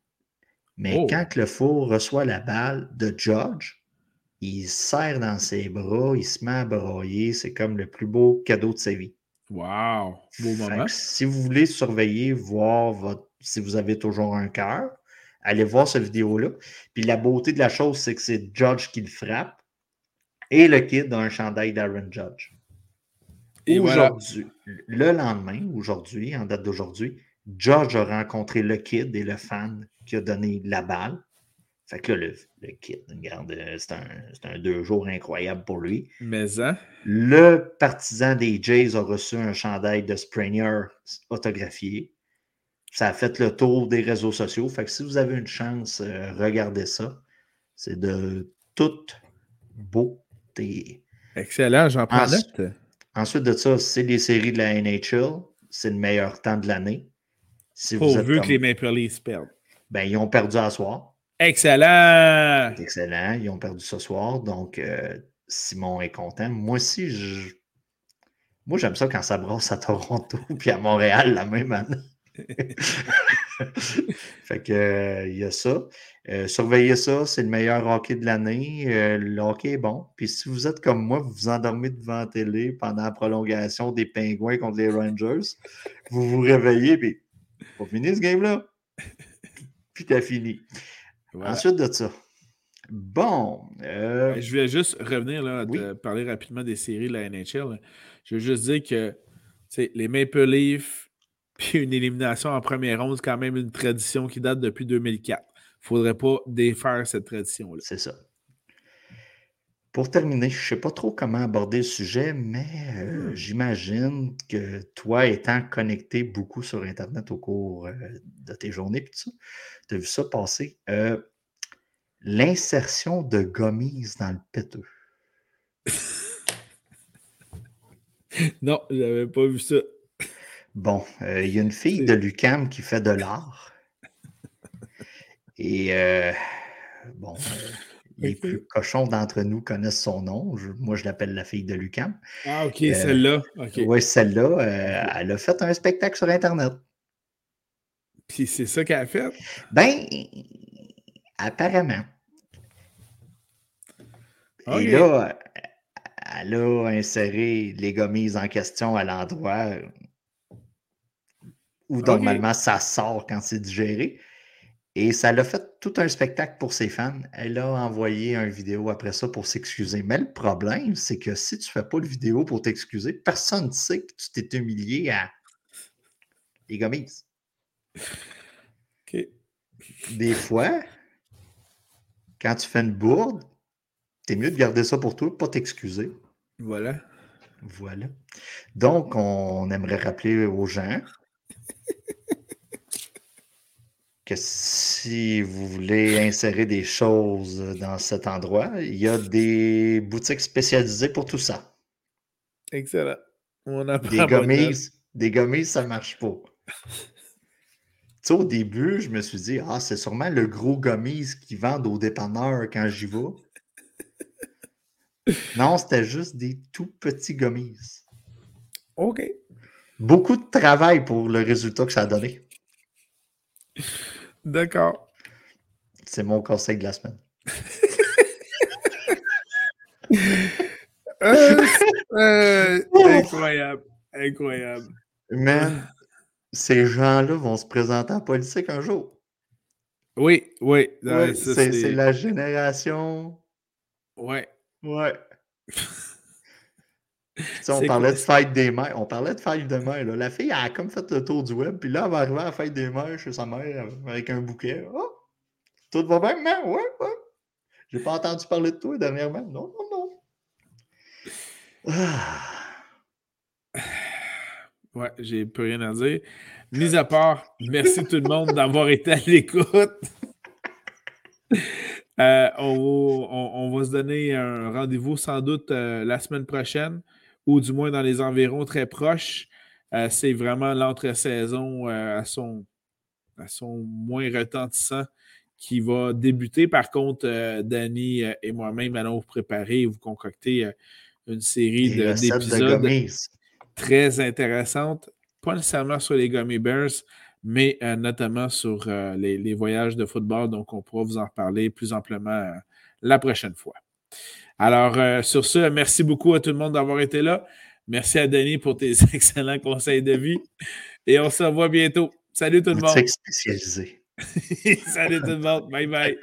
mais oh. quand le four reçoit la balle de Judge, il serre dans ses bras, il se met à broyer. C'est comme le plus beau cadeau de sa vie. Wow! Beau moment. Si vous voulez surveiller, voir votre, si vous avez toujours un cœur, allez voir cette vidéo-là. Puis la beauté de la chose, c'est que c'est Judge qui le frappe et le kid a un chandail d'Aaron Judge. Et aujourd'hui, le lendemain, aujourd'hui, en date d'aujourd'hui, Judge a rencontré le kid et le fan qui a donné la balle. Fait que là, le, kid, regarde, c'est un, deux jours incroyable pour lui. Mais hein? Le partisan des Jays a reçu un chandail de Springer autographié. Ça a fait le tour des réseaux sociaux. Fait que si vous avez une chance, euh, regardez ça. C'est de toute beauté. Excellent, j'en prends note. Ensuite de ça, c'est les séries de la NHL. C'est le meilleur temps de l'année. Si Pourvu que les Maple Leafs perdent. Ben, ils ont perdu à soir. Excellent! Excellent. Ils ont perdu ce soir. Donc, euh, Simon est content. Moi aussi, je... moi, j'aime ça quand ça brosse à Toronto puis à Montréal la même année. fait que euh, il y a ça. Euh, surveillez ça, c'est le meilleur hockey de l'année. le hockey est bon. Puis si vous êtes comme moi, vous vous endormez devant la télé pendant la prolongation des Pingouins contre les Rangers, vous vous réveillez, puis pas fini ce game-là puis t'as fini. Ensuite de ça. Bon. Euh, ben, je vais juste revenir là, parler rapidement des séries de la NHL. Je veux juste dire que les Maple Leafs, puis une élimination en première ronde, c'est quand même une tradition qui date depuis 2004. Il ne faudrait pas défaire cette tradition-là. C'est ça. Pour terminer, je ne sais pas trop comment aborder le sujet, mais euh, hmm. j'imagine que toi, étant connecté beaucoup sur Internet au cours euh, de tes journées, tu as vu ça passer. Euh, l'insertion de gommise dans le péteux. non, je n'avais pas vu ça. Bon, il y a une fille de Lucam qui fait de l'art. Et bon les plus cochons d'entre nous connaissent son nom. moi, je l'appelle la fille de Lucam. Ah, OK, euh, celle-là. Oui, celle-là. Euh, elle a fait un spectacle sur Internet. Puis c'est ça qu'elle a fait? Ben, apparemment. Et là, elle a inséré les gommises en question à l'endroit où normalement ça sort quand c'est digéré. Et ça l'a fait tout un spectacle pour ses fans. Elle a envoyé une vidéo après ça pour s'excuser. Mais le problème, c'est que si tu ne fais pas de vidéo pour t'excuser, personne ne sait que tu t'es humilié à les gommises. Des fois, quand tu fais une bourde, c'est mieux de garder ça pour toi, pas t'excuser. Voilà. Voilà. Donc, on aimerait rappeler aux gens que si vous voulez insérer des choses dans cet endroit, il y a des boutiques spécialisées pour tout ça. Excellent. On des gommises, des gommises, ça ne marche pas. au début, je me suis dit, ah, c'est sûrement le gros gommise qui vendent au dépanneur quand j'y vais. non, c'était juste des tout petits gommises. OK. Beaucoup de travail pour le résultat que ça a donné. D'accord. C'est mon conseil de la semaine. Euh, euh, incroyable. Incroyable. Man, ces gens-là vont se présenter en politique un jour. Oui, oui. c'est la génération. Ouais. Ouais. on parlait de fête des mères. On parlait de fête des mères. La fille a comme fait le tour du web, puis là, elle va arriver à la fête des mères chez sa mère avec un bouquet. Oh! Tout va bien, mais ouais, ouais. J'ai pas entendu parler de toi dernièrement. Non, non, non. Ah. Ouais, j'ai plus rien à dire. Mis à part, merci tout le monde d'avoir été à l'écoute. Euh, on, va se donner un rendez-vous sans doute euh, la semaine prochaine, ou du moins dans les environs très proches. Euh, c'est vraiment l'entre-saison à, son, à son moins retentissant qui va débuter. Par contre, Danny et moi-même allons vous préparer et vous concocter une série d'épisodes très intéressante, pas nécessairement sur les Gummy Bears, mais euh, notamment sur euh, les, voyages de football. Donc, on pourra vous en reparler plus amplement euh, la prochaine fois. Alors, sur ce, merci beaucoup à tout le monde d'avoir été là. Merci à Denis pour tes excellents conseils de vie. Et on se revoit bientôt. Salut tout le monde. spécialisé. Salut tout le monde. Bye bye.